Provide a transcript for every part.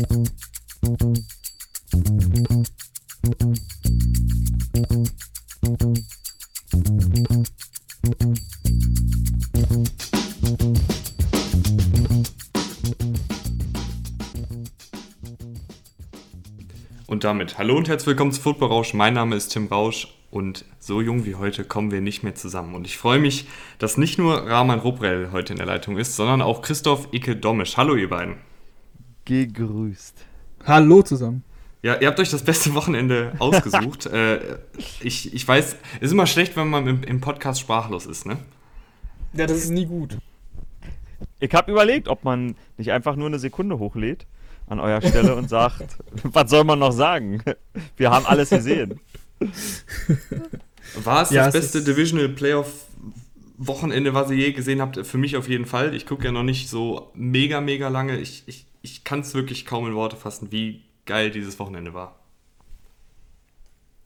Und damit hallo und herzlich willkommen zu Football Rausch. Mein Name ist Tim Rausch und so jung wie heute kommen wir nicht mehr zusammen. Und ich freue mich, dass nicht nur Rahman Ruprell heute in der Leitung ist, sondern auch Christoph Icke Domisch. Hallo ihr beiden. Gegrüßt. Hallo zusammen. Ja, ihr habt euch das beste Wochenende ausgesucht. äh, ich, ich weiß, es ist immer schlecht, wenn man im, im Podcast sprachlos ist, ne? Ja, das ist nie gut. Ich habe überlegt, ob man nicht einfach nur eine Sekunde hochlädt an eurer Stelle und sagt, was soll man noch sagen? Wir haben alles gesehen. War es ja, das beste Divisional Playoff Wochenende, was ihr je gesehen habt? Für mich auf jeden Fall. Ich gucke ja noch nicht so mega, mega lange. Ich, ich, ich kann es wirklich kaum in Worte fassen, wie geil dieses Wochenende war.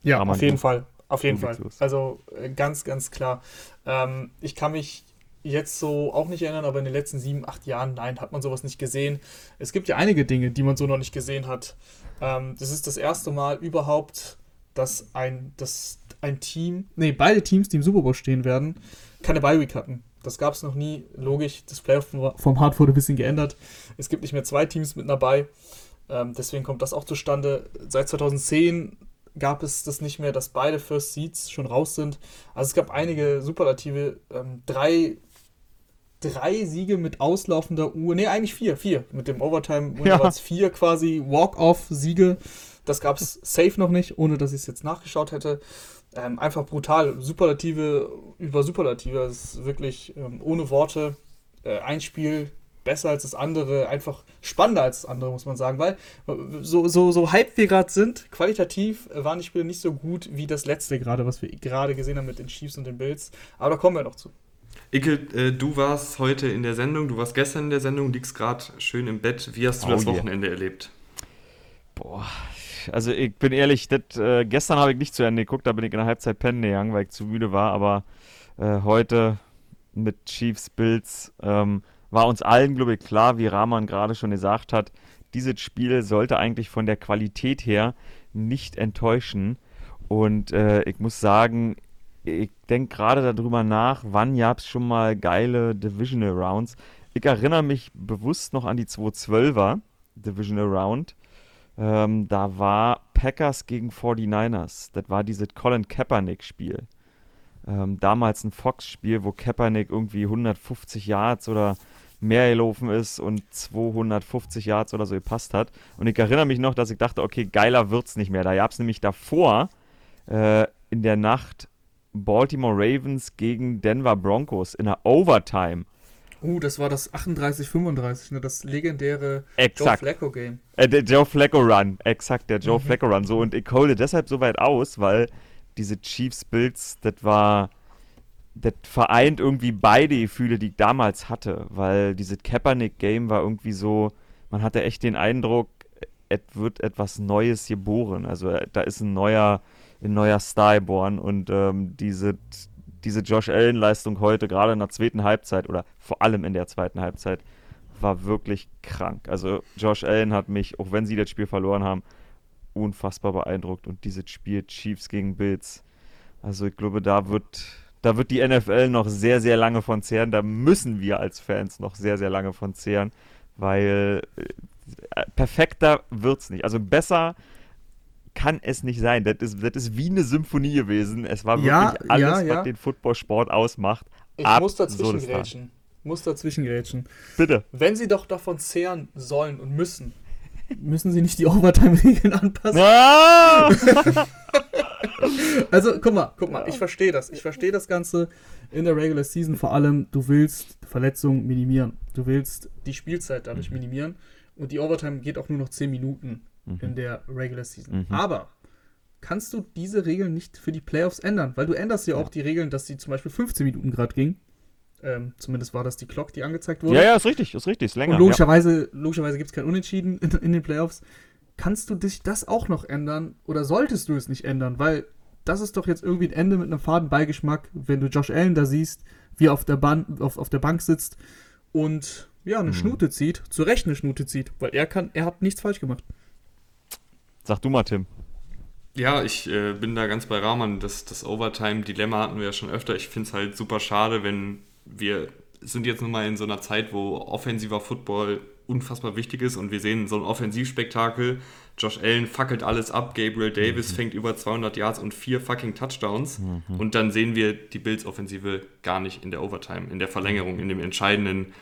Ja, auf jeden Fall. Auf jeden Fall. Also äh, ganz, ganz klar. Ähm, ich kann mich jetzt so auch nicht erinnern, aber in den letzten sieben, acht Jahren, nein, hat man sowas nicht gesehen. Es gibt ja einige Dinge, die man so noch nicht gesehen hat. Ähm, das ist das erste Mal überhaupt, dass ein, dass ein Team, nee, beide Teams, die im Super Bowl stehen werden, keine Bye-Week hatten. Das gab es noch nie. Logisch, das Playoff vom Hard wurde ein bisschen geändert. Es gibt nicht mehr zwei Teams mit Bye. Ähm, deswegen kommt das auch zustande. Seit 2010 gab es das nicht mehr, dass beide First Seeds schon raus sind. Also es gab einige Superlative. Ähm, drei drei Siege mit auslaufender Uhr. Ne, eigentlich vier, vier. Mit dem Overtime ja. waren es vier quasi Walk-Off-Siege. Das gab es safe noch nicht, ohne dass ich es jetzt nachgeschaut hätte. Ähm, einfach brutal. Superlative über Superlative. Das ist wirklich ähm, ohne Worte. Äh, ein Spiel besser als das andere, einfach spannender als das andere, muss man sagen, weil so, so, so hype wir gerade sind, qualitativ waren die Spiele nicht so gut wie das letzte gerade, was wir gerade gesehen haben mit den Chiefs und den Bills. Aber da kommen wir noch zu. Icke, äh, du warst heute in der Sendung, du warst gestern in der Sendung, liegst gerade schön im Bett. Wie hast du oh, das Wochenende yeah. erlebt? Boah, also ich bin ehrlich, das, äh, gestern habe ich nicht zu Ende geguckt, da bin ich in der Halbzeit pennen gegangen, weil ich zu müde war, aber äh, heute mit Chiefs Bills ähm, war uns allen, glaube ich, klar, wie Rahman gerade schon gesagt hat, dieses Spiel sollte eigentlich von der Qualität her nicht enttäuschen. Und äh, ich muss sagen, ich denke gerade darüber nach, wann gab es schon mal geile Divisional Rounds. Ich erinnere mich bewusst noch an die 212er Divisional Round. Ähm, da war Packers gegen 49ers. Das war dieses Colin Kaepernick-Spiel. Ähm, damals ein Fox-Spiel, wo Kaepernick irgendwie 150 Yards oder mehr gelaufen ist und 250 Yards oder so gepasst hat. Und ich erinnere mich noch, dass ich dachte, okay, geiler wird's nicht mehr. Da gab es nämlich davor äh, in der Nacht Baltimore Ravens gegen Denver Broncos in der Overtime. Uh, das war das 38-35, ne? das legendäre exakt. Joe Flacco Game. Äh, der Joe Flacco Run, exakt, der Joe mhm. Flacco Run. So, und ich hole deshalb so weit aus, weil diese Chiefs Bills, das war, das vereint irgendwie beide Gefühle, die ich damals hatte, weil dieses Kaepernick Game war irgendwie so, man hatte echt den Eindruck, es wird etwas Neues geboren. Also äh, da ist ein neuer ein neuer Star geboren und ähm, diese, diese Josh Allen-Leistung heute, gerade in der zweiten Halbzeit oder vor allem in der zweiten Halbzeit, war wirklich krank. Also Josh Allen hat mich, auch wenn sie das Spiel verloren haben, unfassbar beeindruckt und dieses Spiel Chiefs gegen Bills, also ich glaube, da wird, da wird die NFL noch sehr, sehr lange von zehren. Da müssen wir als Fans noch sehr, sehr lange von zehren, weil äh, perfekter wird es nicht. Also besser kann es nicht sein. Das ist, das ist wie eine Symphonie gewesen. Es war wirklich ja, alles, ja, ja. was den Footballsport ausmacht. Ich muss dazwischen grätschen. Muss dazwischen grätschen. Bitte. Wenn sie doch davon zehren sollen und müssen, müssen sie nicht die Overtime-Regeln anpassen? Ah! also, guck mal, guck mal, ich verstehe das. Ich verstehe das Ganze in der Regular Season vor allem. Du willst Verletzungen minimieren. Du willst die Spielzeit dadurch mhm. minimieren. Und die Overtime geht auch nur noch 10 Minuten mhm. in der Regular Season. Mhm. Aber kannst du diese Regeln nicht für die Playoffs ändern? Weil du änderst ja, ja. auch die Regeln, dass sie zum Beispiel 15 Minuten gerade ging. Ähm, zumindest war das die Clock, die angezeigt wurde. Ja, ja, ist richtig, ist richtig, ist länger. Und logischerweise, ja. logischerweise gibt es kein Unentschieden in, in, den Playoffs. Kannst du dich das auch noch ändern oder solltest du es nicht ändern? Weil das ist doch jetzt irgendwie ein Ende mit einem faden Beigeschmack, wenn du Josh Allen da siehst, wie er auf der, Ban auf, auf der Bank sitzt und ja, eine hm. Schnute zieht, zu Recht eine Schnute zieht, weil er kann, er hat nichts falsch gemacht. Sag du mal, Tim. Ja, ich äh, bin da ganz bei Rahman. Das, das Overtime-Dilemma hatten wir ja schon öfter. Ich finde es halt super schade, wenn wir sind jetzt nun mal in so einer Zeit, wo offensiver Football unfassbar wichtig ist und wir sehen so ein Offensivspektakel. Josh Allen fackelt alles ab, Gabriel Davis mhm. fängt über 200 Yards und vier fucking Touchdowns mhm. und dann sehen wir die Bills-Offensive gar nicht in der Overtime, in der Verlängerung, in dem entscheidenden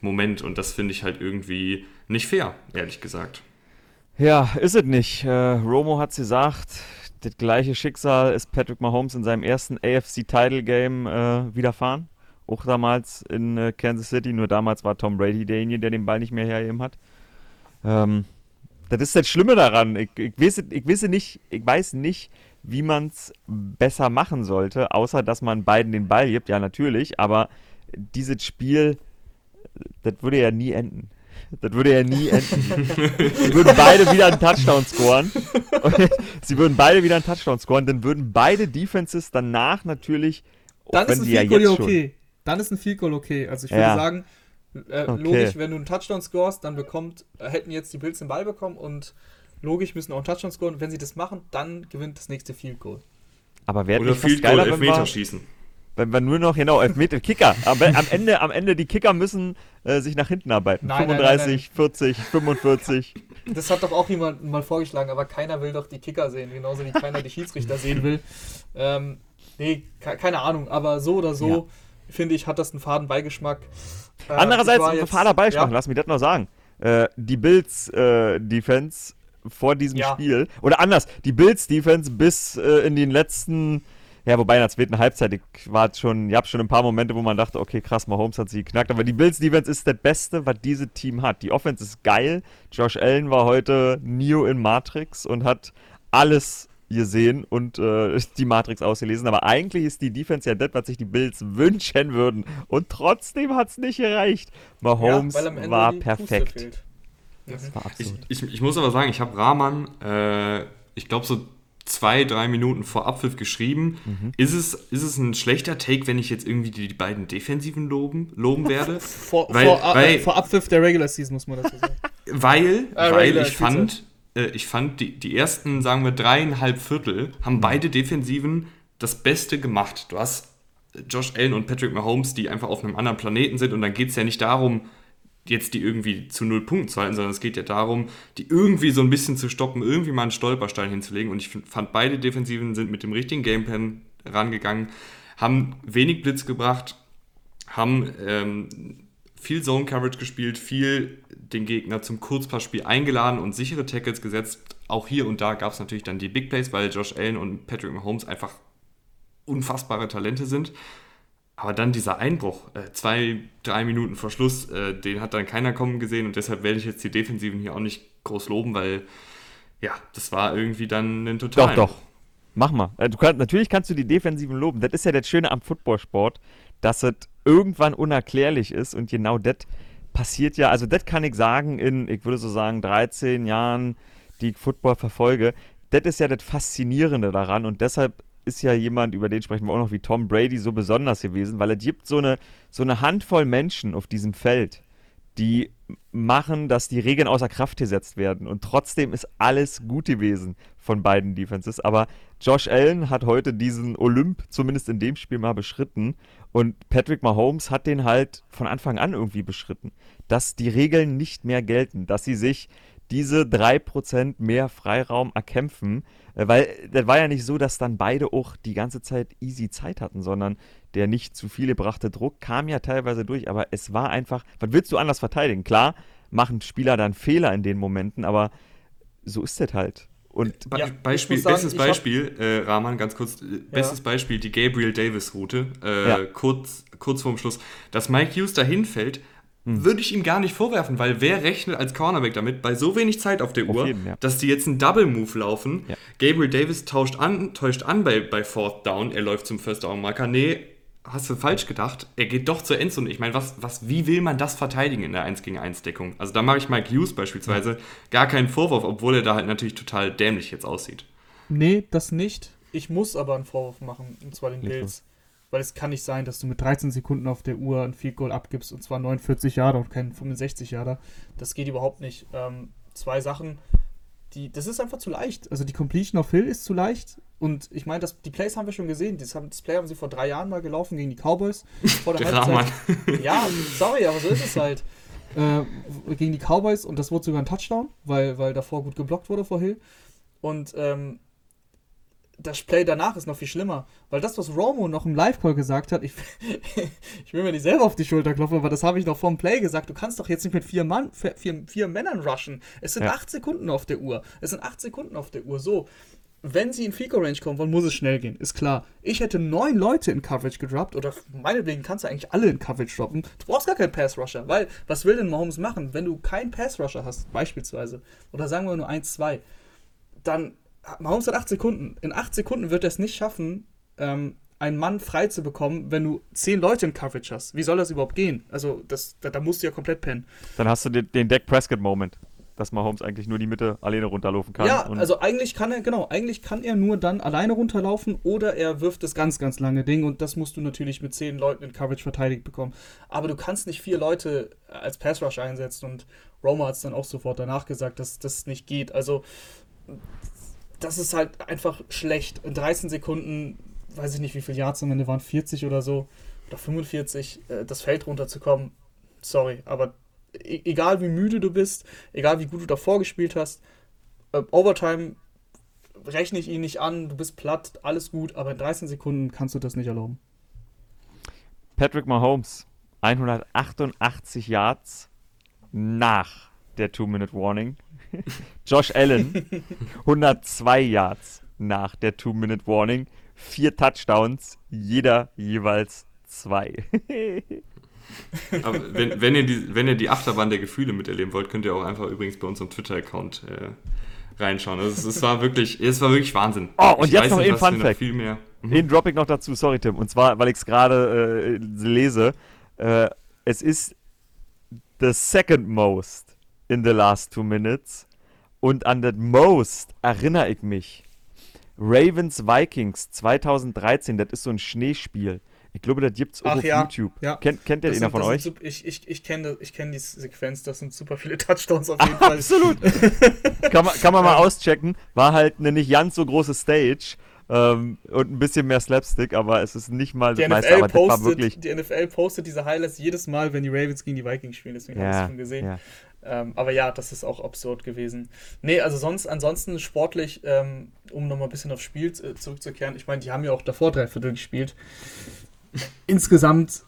Moment und das finde ich halt irgendwie nicht fair, ehrlich gesagt. Ja, ist es nicht. Äh, Romo hat es gesagt, das gleiche Schicksal ist Patrick Mahomes in seinem ersten AFC-Title-Game äh, widerfahren. Auch damals in äh, Kansas City, nur damals war Tom Brady derjenige, der den Ball nicht mehr hergeben hat. Ähm, das ist das Schlimme daran. Ich, ich, weiß, ich, weiß nicht, ich weiß nicht, wie man es besser machen sollte, außer dass man beiden den Ball gibt. Ja, natürlich, aber dieses Spiel, das würde ja nie enden. Das würde ja nie enden. sie würden beide wieder einen Touchdown scoren. sie würden beide wieder einen Touchdown scoren. Dann würden beide Defenses danach natürlich. Dann ist ein Field ja okay dann ist ein Field Goal okay. Also ich würde ja. sagen, äh, okay. logisch, wenn du einen Touchdown scorest, dann bekommt, äh, hätten jetzt die Bills den Ball bekommen und logisch müssen auch einen Touchdown scoren. Wenn sie das machen, dann gewinnt das nächste Field Goal. Aber wer Oder Field Goal, Elfmeter schießen. Wenn wir nur noch, genau, Elfmeter, Kicker. Aber am Ende, am Ende, die Kicker müssen äh, sich nach hinten arbeiten. Nein, 35, nein, nein, 40, 45. Das hat doch auch jemand mal vorgeschlagen, aber keiner will doch die Kicker sehen, genauso wie keiner die Schiedsrichter sehen will. Ähm, nee, keine Ahnung, aber so oder so. Ja finde ich, hat das einen faden Beigeschmack. Äh, Andererseits, ein fader Beigeschmack, ja. lass mich das noch sagen. Äh, die Bills-Defense äh, vor diesem ja. Spiel, oder anders, die Bills-Defense bis äh, in den letzten, ja, wobei in der zweiten Halbzeit, ich war schon, ich habe schon ein paar Momente, wo man dachte, okay, krass, Mahomes hat sie geknackt, aber die Bills-Defense ist das Beste, was dieses Team hat. Die Offense ist geil. Josh Allen war heute Neo in Matrix und hat alles gesehen und äh, die Matrix ausgelesen. Aber eigentlich ist die Defense ja das, was sich die Bills wünschen würden. Und trotzdem hat es nicht gereicht. Mahomes ja, war perfekt. Das war ich, ich, ich, muss aber sagen, ich habe Rahman, äh, ich glaube, so zwei, drei Minuten vor Abpfiff geschrieben. Mhm. Ist, es, ist es ein schlechter Take, wenn ich jetzt irgendwie die, die beiden Defensiven loben, loben werde? vor, weil, vor, weil, vor Abpfiff der Regular Season muss man dazu sagen. Weil, äh, weil ich fand, äh, ich fand, die, die ersten, sagen wir, dreieinhalb Viertel haben mhm. beide Defensiven das Beste gemacht. Du hast Josh Allen und Patrick Mahomes, die einfach auf einem anderen Planeten sind und dann geht es ja nicht darum, jetzt die irgendwie zu null Punkten zu halten, sondern es geht ja darum, die irgendwie so ein bisschen zu stoppen, irgendwie mal einen Stolperstein hinzulegen. Und ich fand, beide Defensiven sind mit dem richtigen Gameplan rangegangen, haben wenig Blitz gebracht, haben ähm, viel Zone Coverage gespielt, viel den Gegner zum Kurzpassspiel eingeladen und sichere Tackles gesetzt. Auch hier und da gab es natürlich dann die Big Plays, weil Josh Allen und Patrick Mahomes einfach unfassbare Talente sind. Aber dann dieser Einbruch, äh, zwei, drei Minuten vor Schluss, äh, den hat dann keiner kommen gesehen und deshalb werde ich jetzt die Defensiven hier auch nicht groß loben, weil ja, das war irgendwie dann ein total. Doch, doch. Mach mal. Äh, du kannst, natürlich kannst du die Defensiven loben. Das ist ja das Schöne am Footballsport, dass es irgendwann unerklärlich ist und genau das passiert ja, also das kann ich sagen in, ich würde so sagen, 13 Jahren, die ich Football verfolge. Das ist ja das Faszinierende daran und deshalb ist ja jemand, über den sprechen wir auch noch, wie Tom Brady so besonders gewesen, weil es gibt so eine, so eine Handvoll Menschen auf diesem Feld, die machen, dass die Regeln außer Kraft gesetzt werden. Und trotzdem ist alles gut gewesen von beiden Defenses. Aber Josh Allen hat heute diesen Olymp zumindest in dem Spiel mal beschritten. Und Patrick Mahomes hat den halt von Anfang an irgendwie beschritten. Dass die Regeln nicht mehr gelten, dass sie sich diese 3% mehr Freiraum erkämpfen. Äh, weil das war ja nicht so, dass dann beide auch die ganze Zeit easy Zeit hatten, sondern der nicht zu viel gebrachte Druck kam ja teilweise durch, aber es war einfach, was willst du anders verteidigen? Klar, machen Spieler dann Fehler in den Momenten, aber so ist das halt. Und ja, Beispiel, sagen, bestes Beispiel, äh, Rahman, ganz kurz, äh, bestes ja. Beispiel, die Gabriel Davis-Route, äh, ja. kurz, kurz vorm Schluss. Dass Mike Hughes da hinfällt, hm. würde ich ihm gar nicht vorwerfen, weil wer rechnet als Cornerback damit, bei so wenig Zeit auf der auf Uhr, jeden, ja. dass die jetzt einen Double-Move laufen. Ja. Gabriel Davis tauscht an, täuscht an bei, bei Fourth Down, er läuft zum First Down-Marker. Nee, hast du falsch gedacht. Er geht doch zur Endzone. Ich meine, was, was, wie will man das verteidigen in der 1 gegen 1 Deckung? Also da mache ich Mike Hughes beispielsweise gar keinen Vorwurf, obwohl er da halt natürlich total dämlich jetzt aussieht. Nee, das nicht. Ich muss aber einen Vorwurf machen, und zwar den Bills. Weil es kann nicht sein, dass du mit 13 Sekunden auf der Uhr ein Field Goal abgibst und zwar 49 Jahre und kein 65 Jahre. Das geht überhaupt nicht. Ähm, zwei Sachen, die, das ist einfach zu leicht. Also die Completion of Hill ist zu leicht. Und ich meine, die Plays haben wir schon gesehen. Das, haben, das Play haben sie vor drei Jahren mal gelaufen gegen die Cowboys. Vor der Halbzeit. Ja, sorry, aber so ist es halt. Äh, gegen die Cowboys und das wurde sogar ein Touchdown, weil, weil davor gut geblockt wurde vor Hill. Und ähm, das Play danach ist noch viel schlimmer, weil das, was Romo noch im Live-Call gesagt hat, ich, ich will mir nicht selber auf die Schulter klopfen, aber das habe ich noch vom Play gesagt, du kannst doch jetzt nicht mit vier, Mann, vier, vier Männern rushen. Es sind ja. acht Sekunden auf der Uhr. Es sind acht Sekunden auf der Uhr. So, wenn sie in Fico-Range kommen wollen, muss es schnell gehen, ist klar. Ich hätte neun Leute in Coverage gedroppt, oder meinetwegen kannst du eigentlich alle in Coverage droppen. Du brauchst gar keinen Pass-Rusher, weil was will denn Mahomes machen, wenn du keinen Pass-Rusher hast, beispielsweise, oder sagen wir nur eins, zwei, dann Mahomes hat acht Sekunden. In acht Sekunden wird er es nicht schaffen, ähm, einen Mann frei zu bekommen, wenn du zehn Leute in Coverage hast. Wie soll das überhaupt gehen? Also, das, da, da musst du ja komplett pennen. Dann hast du den, den Dak Prescott-Moment, dass Mahomes eigentlich nur die Mitte alleine runterlaufen kann. Ja, also eigentlich kann er, genau, eigentlich kann er nur dann alleine runterlaufen oder er wirft das ganz, ganz lange Ding und das musst du natürlich mit zehn Leuten in Coverage verteidigt bekommen. Aber du kannst nicht vier Leute als Pass Rush einsetzen und Roma hat es dann auch sofort danach gesagt, dass das nicht geht. Also das ist halt einfach schlecht. In 13 Sekunden, weiß ich nicht, wie viele Yards am Ende waren, 40 oder so, oder 45, äh, das Feld runterzukommen. Sorry, aber e egal wie müde du bist, egal wie gut du davor gespielt hast, äh, Overtime rechne ich ihn nicht an, du bist platt, alles gut, aber in 13 Sekunden kannst du das nicht erlauben. Patrick Mahomes, 188 Yards nach der Two-Minute-Warning. Josh Allen, 102 Yards nach der Two-Minute-Warning, vier Touchdowns, jeder jeweils zwei. Aber wenn, wenn, ihr die, wenn ihr die Achterbahn der Gefühle miterleben wollt, könnt ihr auch einfach übrigens bei unserem Twitter-Account äh, reinschauen. Also es, es, war wirklich, es war wirklich Wahnsinn. Oh, und ich jetzt noch ein Fun Fact. Viel mehr. Mhm. Den droppe ich noch dazu, sorry Tim. Und zwar, weil ich es gerade äh, lese. Äh, es ist the second most in the last two minutes. Und an the most erinnere ich mich. Ravens Vikings 2013, das ist so ein Schneespiel. Ich glaube, das gibt es auch auf ja, YouTube. Ja. Kennt, kennt ihr den von euch? Super, ich ich, ich kenne kenn die Sequenz, das sind super viele Touchdowns auf jeden Fall. Absolut. kann man, kann man mal auschecken. War halt eine nicht ganz so große Stage. Ähm, und ein bisschen mehr Slapstick, aber es ist nicht mal die das meiste, aber postet, das war wirklich... Die NFL postet diese Highlights jedes Mal, wenn die Ravens gegen die Vikings spielen, deswegen ja, habe ich es schon gesehen. Ja. Ähm, aber ja, das ist auch absurd gewesen. Nee, also sonst, ansonsten sportlich, ähm, um nochmal ein bisschen aufs Spiel äh, zurückzukehren, ich meine, die haben ja auch davor drei Viertel gespielt. Insgesamt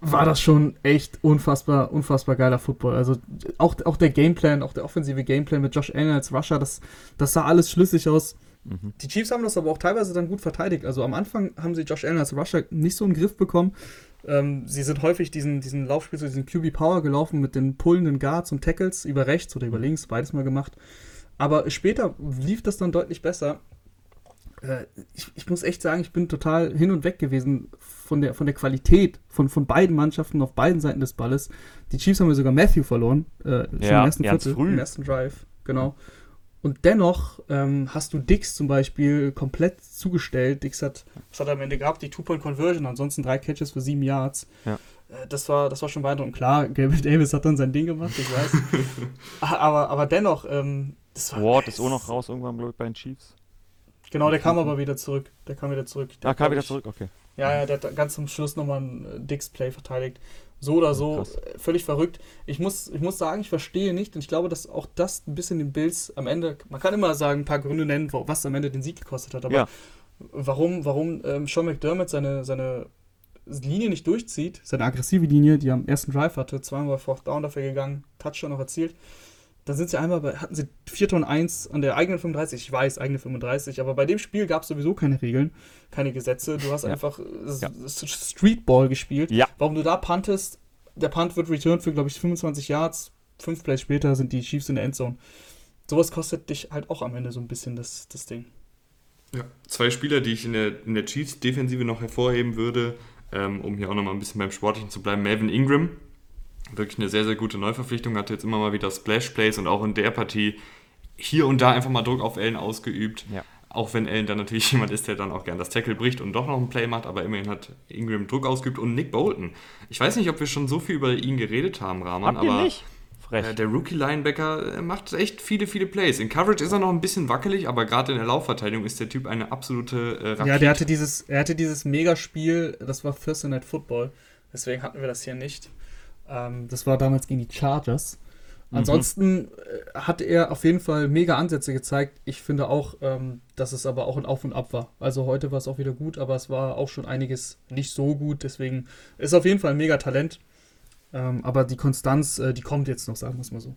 war das schon echt unfassbar, unfassbar geiler Football. Also auch, auch der Gameplan, auch der offensive Gameplan mit Josh Allen als Rusher, das, das sah alles schlüssig aus. Mhm. Die Chiefs haben das aber auch teilweise dann gut verteidigt. Also am Anfang haben sie Josh Allen als Rusher nicht so in den Griff bekommen. Ähm, sie sind häufig diesen, diesen Laufspiel, so diesen QB Power gelaufen mit den pullenden Guards und Tackles über rechts oder über links, beides mal gemacht. Aber später lief das dann deutlich besser. Äh, ich, ich, muss echt sagen, ich bin total hin und weg gewesen von der, von der Qualität von, von beiden Mannschaften auf beiden Seiten des Balles. Die Chiefs haben ja sogar Matthew verloren, äh, ja, im ersten Viertel, im ersten Drive, genau. Und dennoch ähm, hast du Dix zum Beispiel komplett zugestellt. Dix hat, was hat er am Ende gehabt? Die Two-Point-Conversion, ansonsten drei Catches für sieben Yards. Ja. Äh, das, war, das war schon beeindruckend. Klar, Gabriel Davis hat dann sein Ding gemacht, ich weiß. aber, aber dennoch, ähm, das war. Ward ist auch noch raus irgendwann, glaube ich, bei den Chiefs. Genau, der kam aber wieder zurück. Der kam wieder zurück. Der ah, kam wieder zurück, okay. Ja, ja, der hat ganz zum Schluss nochmal ein äh, Dix-Play verteidigt. So oder so, Krass. völlig verrückt. Ich muss, ich muss sagen, ich verstehe nicht und ich glaube, dass auch das ein bisschen den Bills am Ende, man kann immer sagen, ein paar Gründe nennen, was am Ende den Sieg gekostet hat, aber ja. warum, warum ähm, Sean McDermott seine, seine Linie nicht durchzieht, seine aggressive Linie, die er am ersten Drive hatte, zweimal Fourth Down dafür gegangen, Touchdown noch erzielt, dann sind sie einmal bei, hatten sie 4 Ton 1 an der eigenen 35, ich weiß, eigene 35, aber bei dem Spiel gab es sowieso keine Regeln, keine Gesetze. Du hast ja. einfach ja. Streetball gespielt. Ja. Warum du da puntest, der Punt wird returned für, glaube ich, 25 Yards, fünf Plays später sind die Chiefs in der Endzone. Sowas kostet dich halt auch am Ende so ein bisschen das, das Ding. Ja, zwei Spieler, die ich in der, in der Chiefs-Defensive noch hervorheben würde, ähm, um hier auch nochmal ein bisschen beim Sportlichen zu bleiben. Melvin Ingram, wirklich eine sehr, sehr gute Neuverpflichtung, hatte jetzt immer mal wieder Splash Plays und auch in der Partie hier und da einfach mal Druck auf Ellen ausgeübt. Ja. auch wenn Allen dann natürlich jemand ist, der dann auch gern das Tackle bricht und doch noch ein Play macht, aber immerhin hat Ingram Druck ausgeübt und Nick Bolton. Ich weiß nicht, ob wir schon so viel über ihn geredet haben, Rahman, Habt aber nicht? Äh, der Rookie-Linebacker äh, macht echt viele, viele Plays. In Coverage ist er noch ein bisschen wackelig, aber gerade in der Laufverteidigung ist der Typ eine absolute äh, Rakete. Ja, der hatte dieses, er hatte dieses Megaspiel, das war Thursday Night Football. Deswegen hatten wir das hier nicht. Ähm, das war damals gegen die Chargers. Mhm. Ansonsten mhm. hat er auf jeden Fall mega Ansätze gezeigt. Ich finde auch, ähm, dass es aber auch ein Auf und Ab war. Also heute war es auch wieder gut, aber es war auch schon einiges nicht so gut. Deswegen ist auf jeden Fall ein mega Talent. Ähm, aber die Konstanz, äh, die kommt jetzt noch, sagen wir es mal so.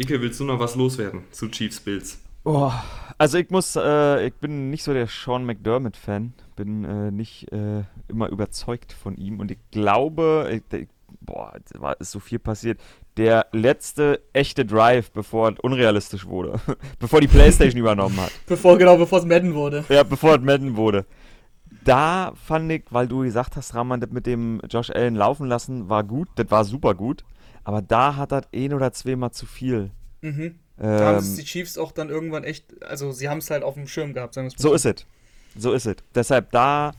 Ike, willst du noch was loswerden zu Chiefs Bills? Oh, also ich muss, äh, ich bin nicht so der Sean McDermott-Fan, bin äh, nicht äh, immer überzeugt von ihm und ich glaube, ich, boah, war, ist so viel passiert. Der letzte echte Drive, bevor es unrealistisch wurde, bevor die Playstation übernommen hat. Bevor, genau, bevor es Madden wurde. Ja, bevor es Madden wurde da fand ich, weil du gesagt hast, Rahman, das mit dem Josh Allen laufen lassen, war gut, das war super gut. Aber da hat er ein oder zweimal zu viel. Mhm. Ähm, da haben es die Chiefs auch dann irgendwann echt, also sie haben es halt auf dem Schirm gehabt, sagen. So ist es. So ist es. Deshalb da,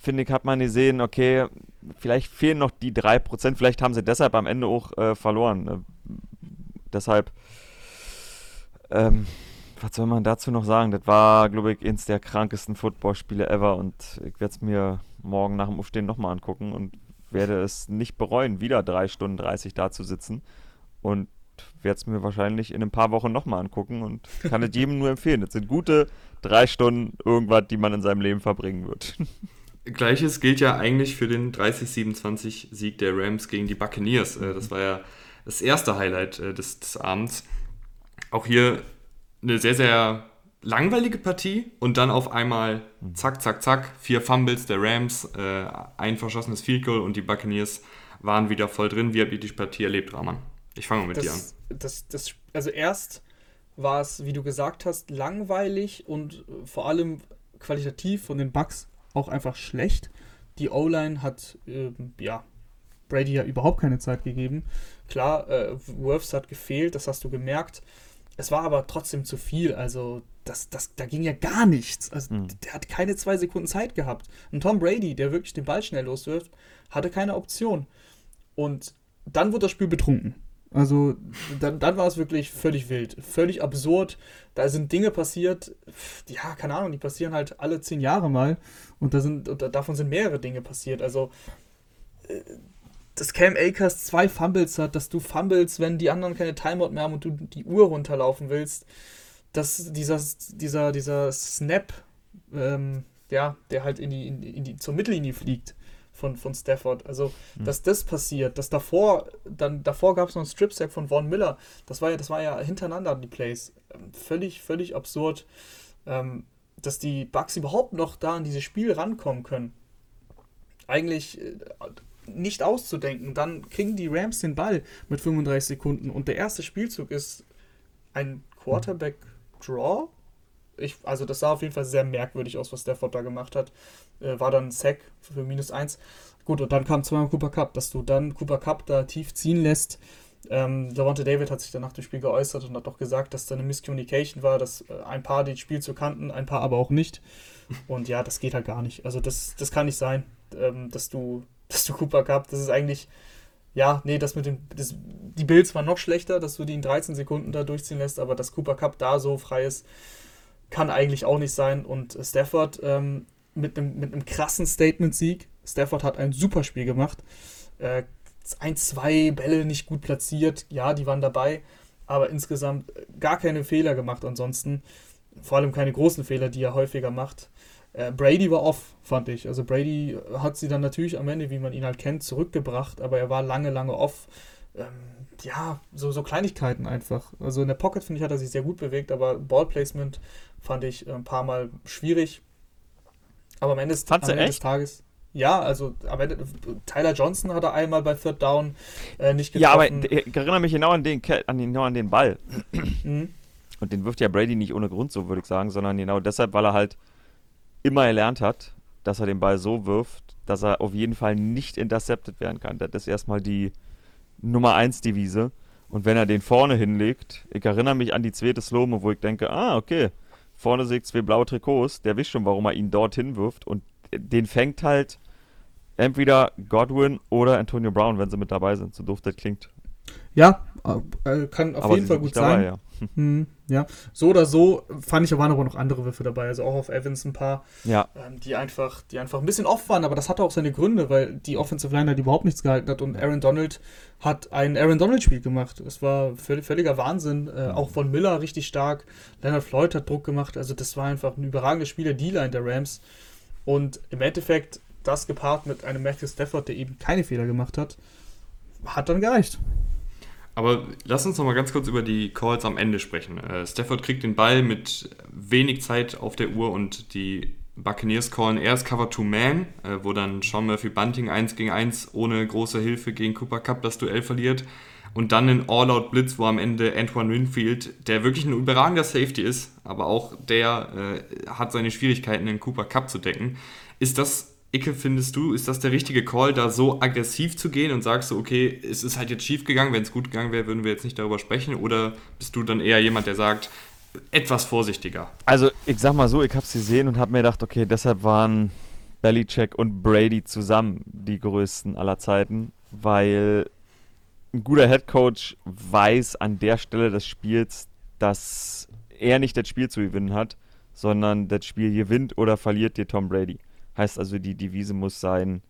finde ich, hat man gesehen, okay, vielleicht fehlen noch die 3%, vielleicht haben sie deshalb am Ende auch äh, verloren. Äh, deshalb, ähm, was soll man dazu noch sagen? Das war, glaube ich, eins der krankesten Footballspiele ever und ich werde es mir morgen nach dem Aufstehen nochmal angucken und werde es nicht bereuen, wieder 3 Stunden 30 da zu sitzen und werde es mir wahrscheinlich in ein paar Wochen nochmal angucken und kann es jedem nur empfehlen. Das sind gute drei Stunden irgendwas, die man in seinem Leben verbringen wird. Gleiches gilt ja eigentlich für den 30-27 Sieg der Rams gegen die Buccaneers. Äh, das war ja das erste Highlight äh, des, des Abends. Auch hier eine sehr, sehr langweilige Partie und dann auf einmal zack, zack, zack, vier Fumbles der Rams, äh, ein verschossenes Field Goal und die Buccaneers waren wieder voll drin. Wie habt ihr die Partie erlebt, Rahman? Ich fange mal mit das, dir an. Das, das, also erst war es, wie du gesagt hast, langweilig und vor allem qualitativ von den Bucks auch einfach schlecht. Die O-Line hat, äh, ja, Brady ja überhaupt keine Zeit gegeben. Klar, äh, Worths hat gefehlt, das hast du gemerkt. Es war aber trotzdem zu viel. Also, das, das, da ging ja gar nichts. Also, mhm. Der hat keine zwei Sekunden Zeit gehabt. Und Tom Brady, der wirklich den Ball schnell loswirft, hatte keine Option. Und dann wurde das Spiel betrunken. Also, dann, dann war es wirklich völlig wild, völlig absurd. Da sind Dinge passiert, ja, keine Ahnung, die passieren halt alle zehn Jahre mal. Und, da sind, und davon sind mehrere Dinge passiert. Also, äh, dass Cam Akers zwei Fumbles hat, dass du fumbles, wenn die anderen keine Timeout mehr haben und du die Uhr runterlaufen willst, dass dieser, dieser, dieser Snap, ähm, ja, der halt in die, in, in die, zur Mittellinie fliegt von, von Stafford. Also, mhm. dass das passiert, dass davor, dann davor gab es noch einen Strip-Sack von Vaughn Miller. Das war ja, das war ja hintereinander die Plays. Ähm, völlig, völlig absurd, ähm, dass die Bugs überhaupt noch da an dieses Spiel rankommen können. Eigentlich äh, nicht auszudenken. Dann kriegen die Rams den Ball mit 35 Sekunden und der erste Spielzug ist ein Quarterback-Draw. Ich, also das sah auf jeden Fall sehr merkwürdig aus, was Stafford da gemacht hat. Äh, war dann Sack für minus 1. Gut, und dann kam zweimal Cooper Cup, dass du dann Cooper Cup da tief ziehen lässt. Ähm, Davante David hat sich dann nach dem Spiel geäußert und hat auch gesagt, dass da eine Miscommunication war, dass äh, ein paar den Spielzug kannten, ein paar aber auch nicht. Und ja, das geht halt gar nicht. Also das, das kann nicht sein, ähm, dass du dass du Cooper Cup, das ist eigentlich, ja, nee, das mit dem, das, die Bills waren noch schlechter, dass du die in 13 Sekunden da durchziehen lässt, aber dass Cooper Cup da so frei ist, kann eigentlich auch nicht sein. Und Stafford ähm, mit einem mit krassen Statement-Sieg. Stafford hat ein super Spiel gemacht. Äh, ein, zwei Bälle nicht gut platziert, ja, die waren dabei, aber insgesamt gar keine Fehler gemacht ansonsten. Vor allem keine großen Fehler, die er häufiger macht. Äh, Brady war off, fand ich. Also Brady hat sie dann natürlich am Ende, wie man ihn halt kennt, zurückgebracht, aber er war lange, lange off. Ähm, ja, so, so Kleinigkeiten einfach. Also in der Pocket, finde ich, hat er sich sehr gut bewegt, aber Ballplacement fand ich äh, ein paar Mal schwierig. Aber am Ende, des, am Ende des Tages. Ja, also Ende, Tyler Johnson hat er einmal bei Third Down äh, nicht getroffen. Ja, aber ich erinnere mich genau an den, an den, genau an den Ball. Mhm. Und den wirft ja Brady nicht ohne Grund so, würde ich sagen, sondern genau deshalb, weil er halt immer erlernt hat, dass er den Ball so wirft, dass er auf jeden Fall nicht intercepted werden kann. Das ist erstmal die Nummer 1 Devise. Und wenn er den vorne hinlegt, ich erinnere mich an die zweite Slome, wo ich denke, ah, okay, vorne sehe ich zwei blaue Trikots, der wisst schon, warum er ihn dorthin wirft und den fängt halt entweder Godwin oder Antonio Brown, wenn sie mit dabei sind, so doof das klingt. Ja, äh, kann auf Aber jeden Fall gut dabei, sein. Ja. Hm, ja. so oder so fand ich, waren aber noch andere Würfe dabei, also auch auf Evans ein paar, ja. ähm, die, einfach, die einfach ein bisschen off waren, aber das hatte auch seine Gründe, weil die Offensive Line halt überhaupt nichts gehalten hat und Aaron Donald hat ein Aaron Donald-Spiel gemacht. Das war völ völliger Wahnsinn. Äh, auch von Miller richtig stark. Leonard Floyd hat Druck gemacht, also das war einfach ein überragender Spieler, D-Line der Rams. Und im Endeffekt das gepaart mit einem Matthew Stafford, der eben keine Fehler gemacht hat, hat dann gereicht. Aber lass uns noch mal ganz kurz über die Calls am Ende sprechen. Äh, Stafford kriegt den Ball mit wenig Zeit auf der Uhr und die Buccaneers callen erst Cover to Man, äh, wo dann Sean Murphy Bunting 1 gegen 1 ohne große Hilfe gegen Cooper Cup das Duell verliert. Und dann ein All-Out Blitz, wo am Ende Antoine Winfield, der wirklich ein überragender Safety ist, aber auch der äh, hat seine Schwierigkeiten, den Cooper Cup zu decken. Ist das Icke, findest du, ist das der richtige Call, da so aggressiv zu gehen und sagst du, okay, es ist halt jetzt schief gegangen, wenn es gut gegangen wäre, würden wir jetzt nicht darüber sprechen? Oder bist du dann eher jemand, der sagt, etwas vorsichtiger? Also, ich sag mal so, ich hab's gesehen und hab mir gedacht, okay, deshalb waren Belichick und Brady zusammen die größten aller Zeiten, weil ein guter Headcoach weiß an der Stelle des Spiels, dass er nicht das Spiel zu gewinnen hat, sondern das Spiel gewinnt oder verliert dir Tom Brady. Heißt also, die Devise muss sein,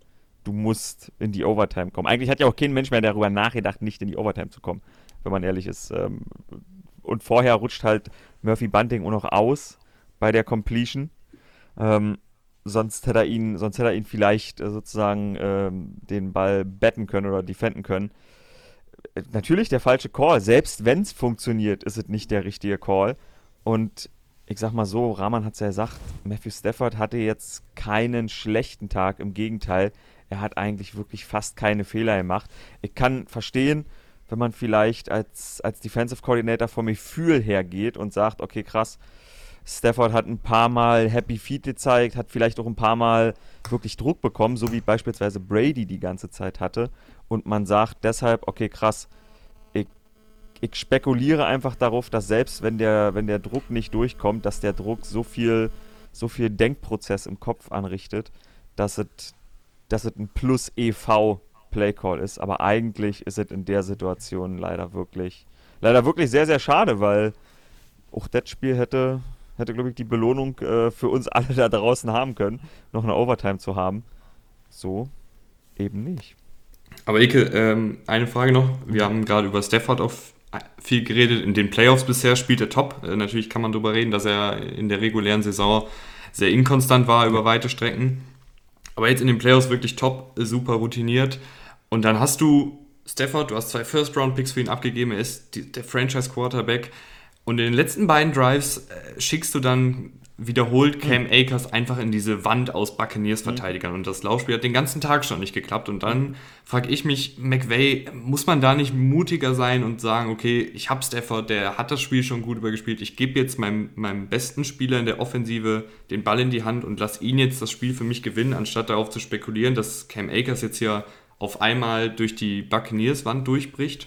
du musst in die Overtime kommen. Eigentlich hat ja auch kein Mensch mehr darüber nachgedacht, nicht in die Overtime zu kommen, wenn man ehrlich ist. Ähm, und vorher rutscht halt Murphy Bunting auch noch aus bei der Completion. Ähm, sonst hätte er ihn, sonst hätte er ihn vielleicht äh, sozusagen ähm, den Ball betten können oder defenden können. Äh, natürlich der falsche Call. Selbst wenn es funktioniert, ist es nicht der richtige Call. Und ich sag mal so, Rahman hat es ja gesagt, Matthew Stafford hatte jetzt keinen schlechten Tag, im Gegenteil, er hat eigentlich wirklich fast keine Fehler gemacht. Ich kann verstehen, wenn man vielleicht als, als Defensive Coordinator vom Gefühl her geht und sagt, okay, krass, Stafford hat ein paar Mal Happy Feet gezeigt, hat vielleicht auch ein paar Mal wirklich Druck bekommen, so wie beispielsweise Brady die ganze Zeit hatte. Und man sagt deshalb, okay, krass, ich spekuliere einfach darauf, dass selbst wenn der, wenn der Druck nicht durchkommt, dass der Druck so viel, so viel Denkprozess im Kopf anrichtet, dass es, dass es ein Plus EV Playcall ist. Aber eigentlich ist es in der Situation leider wirklich, leider wirklich sehr, sehr schade, weil auch das Spiel hätte, hätte glaube ich, die Belohnung äh, für uns alle da draußen haben können, noch eine Overtime zu haben. So eben nicht. Aber Ike, ähm, eine Frage noch. Wir haben gerade über Stafford auf viel geredet. In den Playoffs bisher spielt er top. Äh, natürlich kann man darüber reden, dass er in der regulären Saison sehr inkonstant war über weite Strecken. Aber jetzt in den Playoffs wirklich top, super routiniert. Und dann hast du Stafford, du hast zwei First-Round-Picks für ihn abgegeben, er ist die, der Franchise-Quarterback. Und in den letzten beiden Drives äh, schickst du dann wiederholt Cam mhm. Akers einfach in diese Wand aus Buccaneers-Verteidigern. Und das Laufspiel hat den ganzen Tag schon nicht geklappt. Und dann frage ich mich, McVay, muss man da nicht mutiger sein und sagen, okay, ich habe Stafford, der hat das Spiel schon gut übergespielt. Ich gebe jetzt meinem, meinem besten Spieler in der Offensive den Ball in die Hand und lass ihn jetzt das Spiel für mich gewinnen, anstatt darauf zu spekulieren, dass Cam Akers jetzt hier auf einmal durch die Buccaneers-Wand durchbricht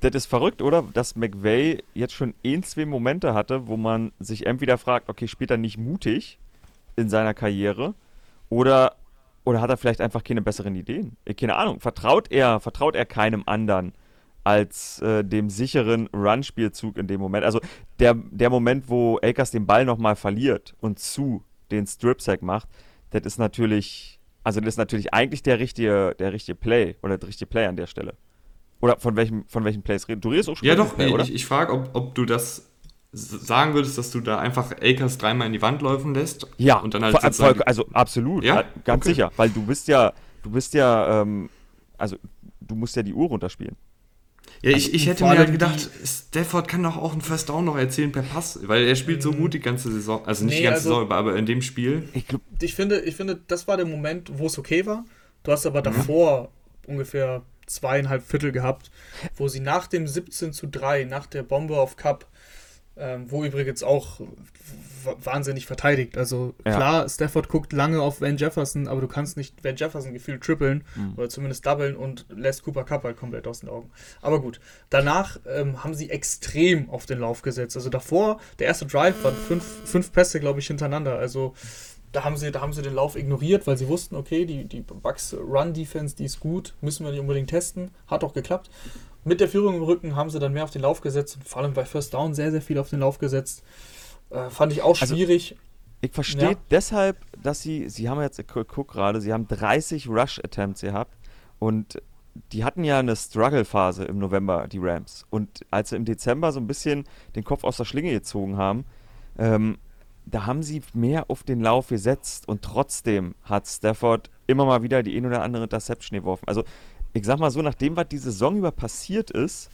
das ist verrückt, oder? Dass McVay jetzt schon ein, zwei Momente hatte, wo man sich entweder fragt, okay, spielt er nicht mutig in seiner Karriere oder, oder hat er vielleicht einfach keine besseren Ideen? Keine Ahnung. Vertraut er, vertraut er keinem anderen als äh, dem sicheren Run-Spielzug in dem Moment? Also der, der Moment, wo Akers den Ball nochmal verliert und zu den Strip-Sack macht, das ist natürlich, also das ist natürlich eigentlich der richtige, der richtige Play oder der richtige Play an der Stelle. Oder von welchem, von welchem Plays redest du? redest auch schon Ja, doch, Play, ich, ich frage, ob, ob du das sagen würdest, dass du da einfach Akers dreimal in die Wand laufen lässt. Ja, und dann halt voll, also absolut, ja? ganz okay. sicher, weil du bist ja, du bist ja, ähm, also du musst ja die Uhr runterspielen. Ja, ich, also, ich hätte mir halt gedacht, Stafford kann doch auch einen First Down noch erzählen per Pass, weil er spielt so gut die ganze Saison. Also nicht nee, die ganze also, Saison, aber in dem Spiel. Ich, glaub, ich, finde, ich finde, das war der Moment, wo es okay war. Du hast aber davor mhm. ungefähr zweieinhalb Viertel gehabt, wo sie nach dem 17 zu 3, nach der Bombe auf Cup, Ähm, wo übrigens auch wahnsinnig verteidigt. Also ja. klar, Stafford guckt lange auf Van Jefferson, aber du kannst nicht Van Jefferson gefühlt trippeln mhm. oder zumindest doublen und lässt Cooper Cup halt komplett aus den Augen. Aber gut, danach ähm, haben sie extrem auf den Lauf gesetzt. Also davor, der erste Drive waren fünf, fünf Pässe, glaube ich, hintereinander. Also da haben sie, da haben sie den Lauf ignoriert, weil sie wussten, okay, die, die Bucks Run Defense, die ist gut, müssen wir nicht unbedingt testen. Hat auch geklappt. Mit der Führung im Rücken haben sie dann mehr auf den Lauf gesetzt und vor allem bei First Down sehr, sehr viel auf den Lauf gesetzt. Äh, fand ich auch also, schwierig. Also, ich verstehe ja. deshalb, dass sie, sie haben jetzt, ich guck gerade, sie haben 30 Rush-Attempts gehabt und die hatten ja eine Struggle-Phase im November, die Rams. Und als sie im Dezember so ein bisschen den Kopf aus der Schlinge gezogen haben, ähm, da haben sie mehr auf den Lauf gesetzt und trotzdem hat Stafford immer mal wieder die ein oder andere Interception geworfen. Also ich sag mal so, nachdem was die Saison über passiert ist,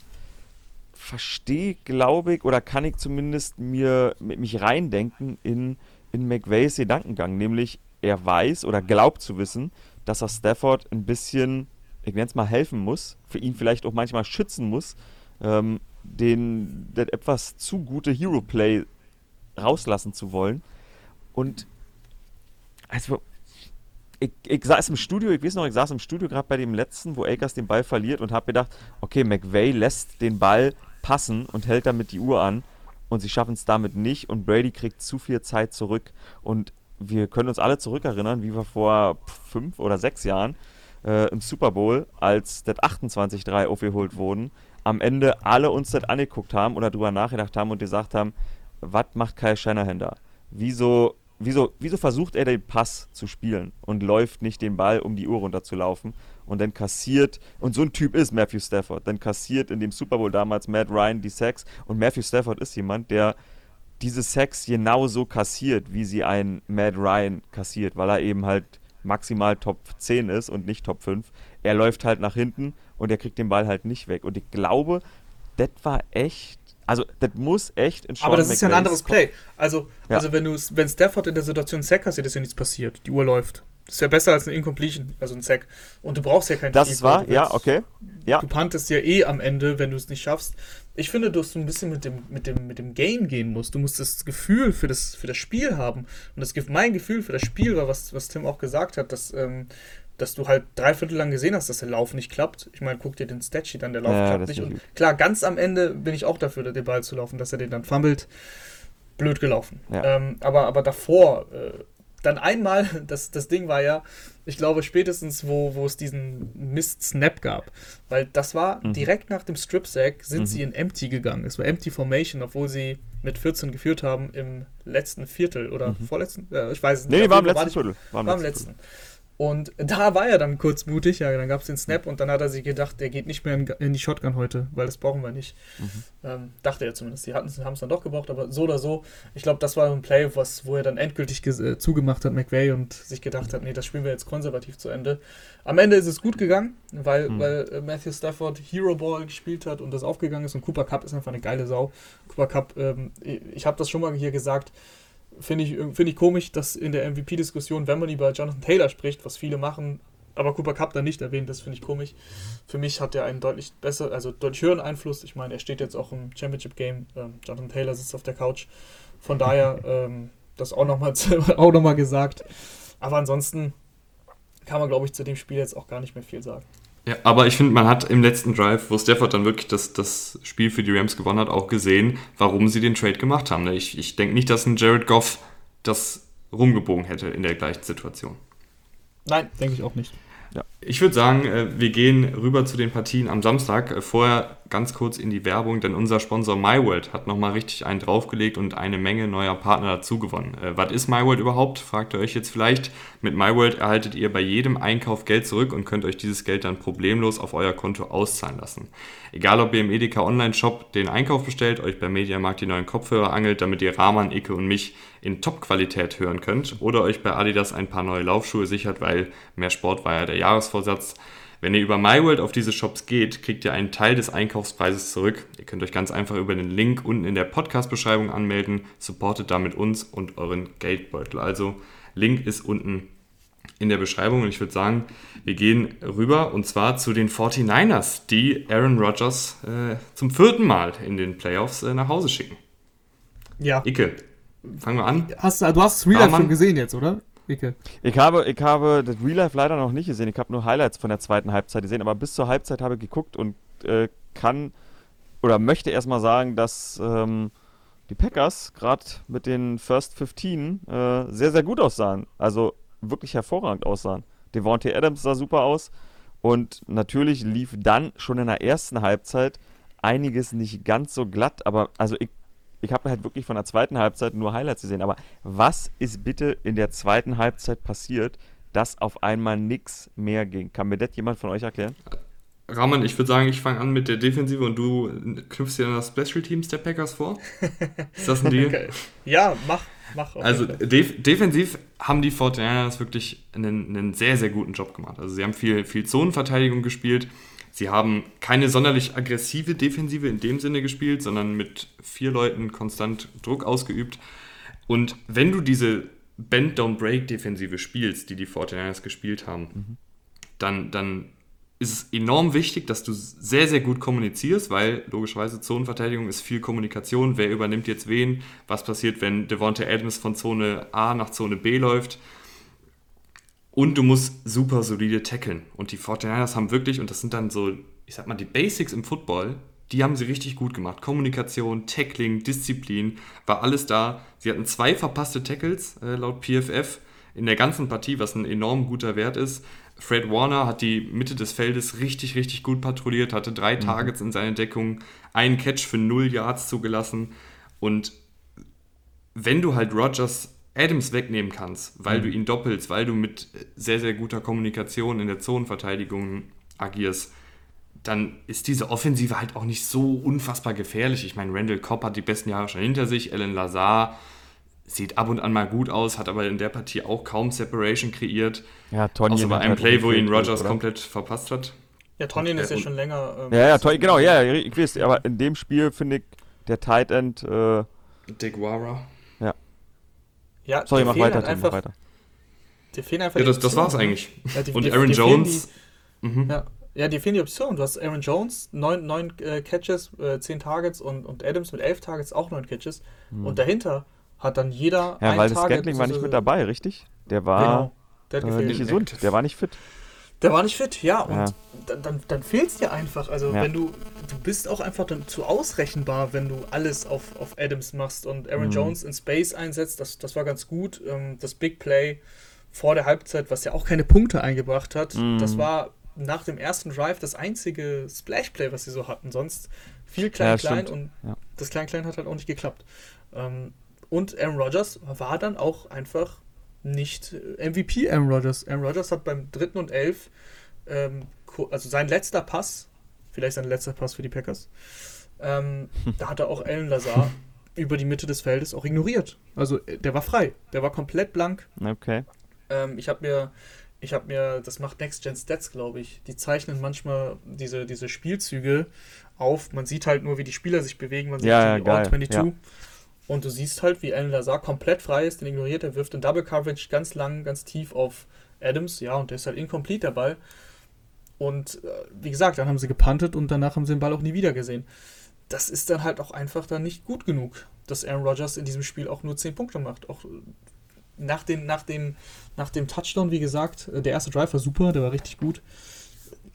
verstehe, glaube ich, oder kann ich zumindest mir mich reindenken in, in McVays Gedankengang. Nämlich, er weiß oder glaubt zu wissen, dass er Stafford ein bisschen, ich nenne es mal, helfen muss, für ihn vielleicht auch manchmal schützen muss, ähm, den, den etwas zu gute Hero-Play rauslassen zu wollen. Und also ich, ich saß im Studio, ich weiß noch, ich saß im Studio gerade bei dem letzten, wo Akers den Ball verliert und habe gedacht, okay, McVay lässt den Ball passen und hält damit die Uhr an und sie schaffen es damit nicht und Brady kriegt zu viel Zeit zurück und wir können uns alle zurückerinnern, wie wir vor fünf oder sechs Jahren äh, im Super Bowl, als das 28-3 aufgeholt wurden, am Ende alle uns das angeguckt haben oder drüber nachgedacht haben und gesagt haben, was macht Kyle Shanahan da? Wieso wieso, wieso versucht er den Pass zu spielen und läuft nicht den Ball, um die Uhr runterzulaufen und dann kassiert, und so ein Typ ist Matthew Stafford, dann kassiert in dem Super Bowl damals Matt Ryan die Sacks und Matthew Stafford ist jemand, der diese Sacks genauso kassiert, wie sie ein Matt Ryan kassiert, weil er eben halt maximal Top 10 ist und nicht Top 5. Er läuft halt nach hinten und er kriegt den Ball halt nicht weg. Und ich glaube, das war echt also, das muss echt in Sean Aber das McVays ist ja ein anderes Play. Also, ja. also wenn, du, wenn Stafford in der Situation Sack hast, ist ja nichts passiert. Die Uhr läuft. Das ist ja besser als eine Incompletion, also ein Sack. Und du brauchst ja kein Das ist wahr, ja, okay. Ja. Du pantest ja eh am Ende, wenn du es nicht schaffst. Ich finde, dass du ein bisschen mit dem, mit, dem, mit dem Game gehen musst. Du musst das Gefühl für das, für das Spiel haben. Und das, mein Gefühl für das Spiel war, was, was Tim auch gesagt hat, dass ähm, dass du halt drei Viertel lang gesehen hast, dass der Lauf nicht klappt. Ich meine, guck dir den Statsheet an, der Lauf ja, klappt nicht. Und klar, ganz am Ende bin ich auch dafür, den Ball zu laufen, dass er den dann fummelt. Blöd gelaufen. Ja. Ähm, aber, aber davor, äh, dann einmal, das, das Ding war ja, ich glaube spätestens, wo, wo es diesen Mist-Snap gab. Weil das war mhm. direkt nach dem Strip-Sack sind mhm. sie in Empty gegangen. Es war Empty Formation, obwohl sie mit 14 geführt haben im letzten Viertel oder mhm. vorletzten, äh, ich weiß es nicht. Nee, war im letzten Viertel. War im letzten. Viertel. Und da war er dann kurz mutig, ja, dann gab es den Snap und dann hat er sich gedacht, der geht nicht mehr in, in die Shotgun heute, weil das brauchen wir nicht. Mhm. Ähm, dachte er zumindest. Die haben es dann doch gebraucht, aber so oder so, ich glaube, das war ein Play, was, wo er dann endgültig äh, zugemacht hat, McVay, und sich gedacht hat, nee, das spielen wir jetzt konservativ zu Ende. Am Ende ist es gut gegangen, weil, mhm. weil äh, Matthew Stafford Hero Ball gespielt hat und das aufgegangen ist und Cooper Cup ist einfach eine geile Sau. Cooper Cup, ähm, ich habe das schon mal hier gesagt, finde ich, find ich komisch, dass in der MVP-Diskussion, wenn man über Jonathan Taylor spricht, was viele machen, aber Cooper Cup dann nicht erwähnt, das finde ich komisch. Für mich hat er einen deutlich besser, also deutlich höheren Einfluss. Ich meine, er steht jetzt auch im Championship-Game. Ähm, Jonathan Taylor sitzt auf der Couch. Von daher, ähm, das auch nochmal auch noch gesagt. Aber ansonsten kann man, glaube ich, zu dem Spiel jetzt auch gar nicht mehr viel sagen. Ja, aber ich finde, man hat im letzten Drive, wo Stafford dann wirklich das, das Spiel für die Rams gewonnen hat, auch gesehen, warum sie den Trade gemacht haben. Ich, ich denke nicht, dass ein Jared Goff das rumgebogen hätte in der gleichen Situation. Nein, denke ich auch nicht. Ja. Ich würde sagen, äh, wir gehen rüber zu den Partien am Samstag. Äh, vorher ganz kurz in die Werbung, denn unser Sponsor MyWorld hat nochmal richtig einen draufgelegt und eine Menge neuer Partner dazu gewonnen. Äh, was ist MyWorld überhaupt? Fragt ihr euch jetzt vielleicht. Mit MyWorld erhaltet ihr bei jedem Einkauf Geld zurück und könnt euch dieses Geld dann problemlos auf euer Konto auszahlen lassen. Egal ob ihr im Edeka Online-Shop den Einkauf bestellt, euch beim Mediamarkt die neuen Kopfhörer angelt, damit ihr Rahman, Icke und mich in Top-Qualität hören könnt, oder euch bei Adidas ein paar neue Laufschuhe sichert, weil mehr Sport war ja der Jahresvorsatz. Wenn ihr über MyWorld auf diese Shops geht, kriegt ihr einen Teil des Einkaufspreises zurück. Ihr könnt euch ganz einfach über den Link unten in der Podcast-Beschreibung anmelden, supportet damit uns und euren Geldbeutel. Also Link ist unten in der Beschreibung und ich würde sagen, wir gehen rüber und zwar zu den 49ers, die Aaron Rodgers äh, zum vierten Mal in den Playoffs äh, nach Hause schicken. Ja. Icke, fangen wir an. Hast, du hast das Real Life schon gesehen jetzt, oder? Icke. Ich habe, ich habe das Real Life leider noch nicht gesehen. Ich habe nur Highlights von der zweiten Halbzeit gesehen, aber bis zur Halbzeit habe ich geguckt und äh, kann oder möchte erstmal sagen, dass ähm, die Packers gerade mit den First 15 äh, sehr, sehr gut aussahen. Also wirklich hervorragend aussahen. Devontae Adams sah super aus. Und natürlich lief dann schon in der ersten Halbzeit einiges nicht ganz so glatt. Aber also ich, ich habe halt wirklich von der zweiten Halbzeit nur Highlights gesehen. Aber was ist bitte in der zweiten Halbzeit passiert, dass auf einmal nichts mehr ging? Kann mir das jemand von euch erklären? Rahman, ich würde sagen, ich fange an mit der Defensive und du knüpfst dir dann das Special Teams der Packers vor. Ist das ein Deal? Okay. Ja, mach. mach also def defensiv haben die 49ers wirklich einen, einen, sehr, sehr guten Job gemacht. Also sie haben viel, viel Zonenverteidigung gespielt. Sie haben keine sonderlich aggressive Defensive in dem Sinne gespielt, sondern mit vier Leuten konstant Druck ausgeübt. Und wenn du diese Bend-Don't-Break-Defensive spielst, die die 49ers gespielt haben, mhm. dann, dann ist es enorm wichtig, dass du sehr, sehr gut kommunizierst, weil logischerweise Zonenverteidigung ist viel Kommunikation. Wer übernimmt jetzt wen? Was passiert, wenn Devonta Adams von Zone A nach Zone B läuft? Und du musst super solide tackeln. Und die 49ers haben wirklich, und das sind dann so, ich sag mal, die Basics im Football, die haben sie richtig gut gemacht. Kommunikation, Tackling, Disziplin, war alles da. Sie hatten zwei verpasste Tackles, äh, laut PFF, in der ganzen Partie, was ein enorm guter Wert ist. Fred Warner hat die Mitte des Feldes richtig, richtig gut patrouilliert, hatte drei mhm. Targets in seiner Deckung, einen Catch für null Yards zugelassen. Und wenn du halt Rogers Adams wegnehmen kannst, weil mhm. du ihn doppelst, weil du mit sehr, sehr guter Kommunikation in der Zonenverteidigung agierst, dann ist diese Offensive halt auch nicht so unfassbar gefährlich. Ich meine, Randall Cobb hat die besten Jahre schon hinter sich, Alan Lazar sieht ab und an mal gut aus, hat aber in der Partie auch kaum Separation kreiert. Ja, Tony. Außer bei einem halt Play, wo ihn Rogers oder? komplett verpasst hat. Ja, Tony ist ja schon länger. Ähm, ja, ja, Tony, genau, ja, ich weiß, aber in dem Spiel finde ich der Tight End. Äh, Dick Wara. Ja. Sorry, mach weiter, halt einfach, weiter. Der fehlen einfach ja, das, das war's eigentlich. Ja, die, und die, Aaron die Jones. Die, mhm. ja. ja, die fehlen die Optionen. Du hast Aaron Jones, neun, neun äh, Catches, äh, zehn Targets und, und Adams mit elf Targets auch neun Catches. Mhm. Und dahinter hat dann jeder. Ja, weil das Scantling war nicht mit dabei, richtig? Der war genau, der äh, nicht gesund, der war nicht fit. Der war nicht fit, ja. Und ja. dann, dann, dann fehlt es dir einfach. Also ja. wenn du, du bist auch einfach dann zu ausrechenbar, wenn du alles auf, auf Adams machst und Aaron mhm. Jones in Space einsetzt. Das, das war ganz gut. Ähm, das Big Play vor der Halbzeit, was ja auch keine Punkte eingebracht hat, mhm. das war nach dem ersten Drive das einzige Splash Play, was sie so hatten. Sonst viel klein-klein ja, und das klein-klein hat halt auch nicht geklappt. Ähm, und Aaron Rodgers war dann auch einfach nicht MVP Aaron Rodgers. Aaron Rodgers hat beim dritten und elf, ähm, also sein letzter Pass, vielleicht sein letzter Pass für die Packers, ähm, da hat er auch Alan Lazar über die Mitte des Feldes auch ignoriert. Also der war frei, der war komplett blank. Okay. Ähm, ich habe mir, ich habe mir, das macht Next Gen Stats, glaube ich. Die zeichnen manchmal diese, diese Spielzüge auf. Man sieht halt nur, wie die Spieler sich bewegen. Man sieht ja, die All 22. Ja. Und du siehst halt, wie Alan Lazar komplett frei ist, den ignoriert, er wirft in Double Coverage ganz lang, ganz tief auf Adams, ja, und der ist halt incomplete der Ball. Und äh, wie gesagt, dann haben sie gepantet und danach haben sie den Ball auch nie wieder gesehen. Das ist dann halt auch einfach dann nicht gut genug, dass Aaron Rodgers in diesem Spiel auch nur 10 Punkte macht. Auch nach, den, nach, dem, nach dem Touchdown, wie gesagt, äh, der erste Drive war super, der war richtig gut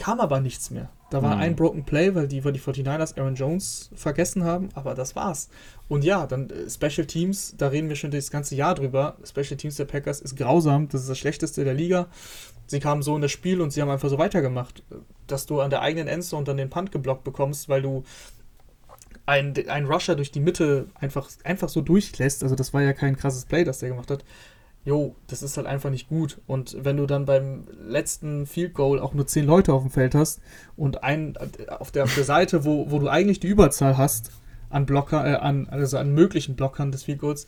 kam aber nichts mehr. Da war mhm. ein Broken Play, weil die, weil die 49ers Aaron Jones vergessen haben, aber das war's. Und ja, dann äh, Special Teams, da reden wir schon das ganze Jahr drüber. Special Teams der Packers ist grausam, das ist das schlechteste der Liga. Sie kamen so in das Spiel und sie haben einfach so weitergemacht, dass du an der eigenen Endzone dann den Punt geblockt bekommst, weil du einen, einen Rusher durch die Mitte einfach, einfach so durchlässt. Also das war ja kein krasses Play, das der gemacht hat jo, das ist halt einfach nicht gut. Und wenn du dann beim letzten Field Goal auch nur zehn Leute auf dem Feld hast und einen auf der, auf der Seite, wo, wo du eigentlich die Überzahl hast an Blocker, äh, an, also an möglichen Blockern des Field Goals,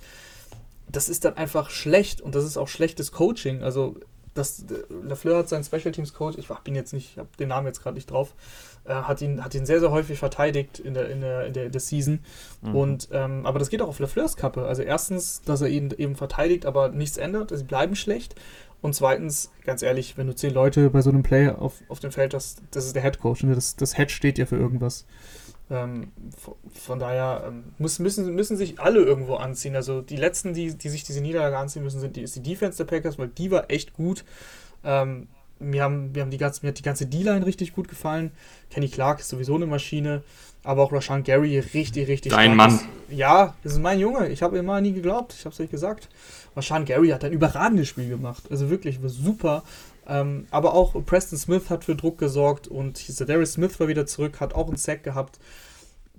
das ist dann einfach schlecht und das ist auch schlechtes Coaching. Also das, Lafleur hat seinen Special Teams Coach, ich bin jetzt nicht, ich habe den Namen jetzt gerade nicht drauf, äh, hat, ihn, hat ihn sehr, sehr häufig verteidigt in der, in der, in der, in der Season. Mhm. Und, ähm, aber das geht auch auf Lafleurs Kappe. Also erstens, dass er ihn eben verteidigt, aber nichts ändert, sie bleiben schlecht. Und zweitens, ganz ehrlich, wenn du zehn Leute bei so einem Play auf, auf dem Feld hast, das ist der Head Coach. Ne? Das, das Head steht ja für irgendwas. Ähm, von daher ähm, muss, müssen, müssen sich alle irgendwo anziehen. Also die letzten, die, die sich diese Niederlage anziehen müssen, sind die, ist die Defense der Packers, weil die war echt gut. Ähm, mir, haben, mir, haben die ganze, mir hat die ganze D-Line richtig gut gefallen. Kenny Clark ist sowieso eine Maschine. Aber auch Rashan Gary richtig, richtig Dein Mann. Ja, das ist mein Junge. Ich habe immer nie geglaubt. Ich habe es euch gesagt. Rashan Gary hat ein überragendes Spiel gemacht. Also wirklich, war super. Ähm, aber auch Preston Smith hat für Druck gesorgt und Darius Smith war wieder zurück, hat auch einen Sack gehabt.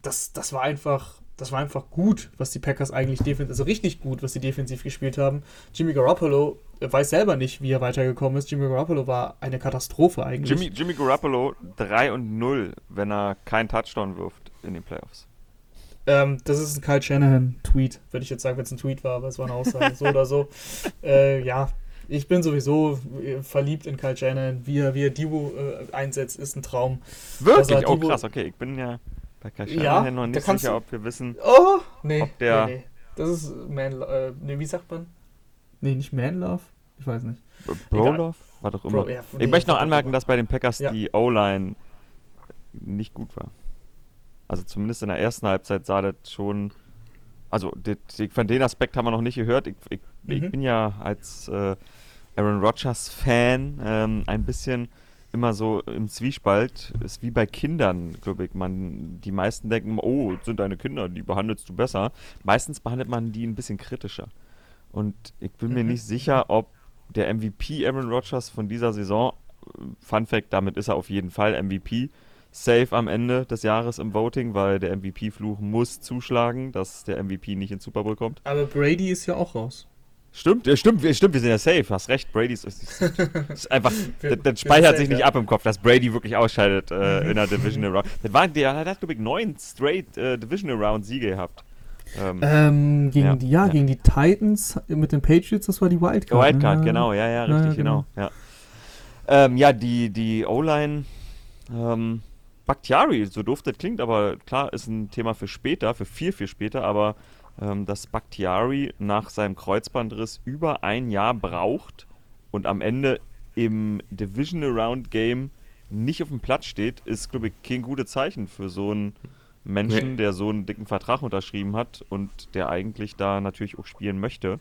Das, das war einfach, das war einfach gut, was die Packers eigentlich defensiv, also richtig gut, was sie defensiv gespielt haben. Jimmy Garoppolo weiß selber nicht, wie er weitergekommen ist. Jimmy Garoppolo war eine Katastrophe eigentlich. Jimmy, Jimmy Garoppolo 3 und 0, wenn er keinen Touchdown wirft in den Playoffs. Ähm, das ist ein Kyle Shanahan-Tweet, würde ich jetzt sagen, wenn es ein Tweet war, aber es war eine Aussage, so oder so. Äh, ja, ich bin sowieso äh, verliebt in Kyle Shanahan. Wie er, wie er Divo äh, einsetzt, ist ein Traum. Wirklich? Oh, krass, okay. Ich bin ja bei Kyle Shanahan ja, noch nicht sicher, ob wir wissen, oh, nee, ob der... Nee, nee. Das ist Man... Äh, nee, wie sagt man? Nee, nicht Man Love? Ich weiß nicht. Bro Love? War doch immer. Bro, ja, nee, ich möchte noch anmerken, dass bei den Packers ja. die O-Line nicht gut war. Also zumindest in der ersten Halbzeit sah das schon also die, die, von den Aspekt haben wir noch nicht gehört. Ich, ich, mhm. ich bin ja als äh, Aaron Rodgers-Fan ähm, ein bisschen immer so im Zwiespalt. Ist wie bei Kindern, glaube ich. Man, die meisten denken, oh, sind deine Kinder, die behandelst du besser. Meistens behandelt man die ein bisschen kritischer. Und ich bin mhm. mir nicht sicher, ob der MVP Aaron Rodgers von dieser Saison, Fun Fact, damit ist er auf jeden Fall MVP, safe am Ende des Jahres im Voting, weil der MVP-Fluch muss zuschlagen, dass der MVP nicht ins Super Bowl kommt. Aber Brady ist ja auch raus. Stimmt, stimmt, stimmt, wir sind ja safe, hast recht. Brady ist, ist, ist einfach, das, das speichert sich nicht ab im Kopf, dass Brady wirklich ausscheidet äh, in der Divisional Round. Das war, der hat, glaube ich, neun straight äh, Divisional Round Siege gehabt. Ähm, ähm, gegen ja, die, ja, ja, gegen die Titans mit den Patriots, das war die Wildcard. Wildcard, ne? genau, ja, ja, richtig, genau. genau. Ja, ähm, ja die, die O-Line, ähm, Bakhtiari, so doof das klingt, aber klar, ist ein Thema für später, für viel, viel später, aber ähm, dass Bakhtiari nach seinem Kreuzbandriss über ein Jahr braucht und am Ende im Divisional Round Game nicht auf dem Platz steht, ist, glaube ich, kein gutes Zeichen für so einen Menschen, nee. der so einen dicken Vertrag unterschrieben hat und der eigentlich da natürlich auch spielen möchte.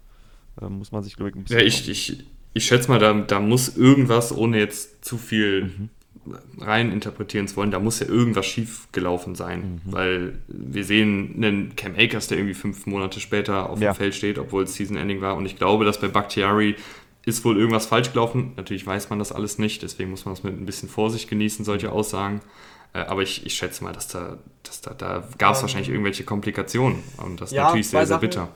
Äh, muss man sich, glaube ich, ein bisschen. Ja, ich, ich, ich schätze mal, da, da muss irgendwas, ohne jetzt zu viel mhm rein interpretieren zu wollen, da muss ja irgendwas schief gelaufen sein, mhm. weil wir sehen einen Cam Akers, der irgendwie fünf Monate später auf ja. dem Feld steht, obwohl es Season Ending war und ich glaube, dass bei Bakhtiari ist wohl irgendwas falsch gelaufen. Natürlich weiß man das alles nicht, deswegen muss man das mit ein bisschen Vorsicht genießen, solche Aussagen. Äh, aber ich, ich schätze mal, dass da, dass da, da gab es ähm, wahrscheinlich irgendwelche Komplikationen und das ist ja, natürlich sehr, sehr bitter.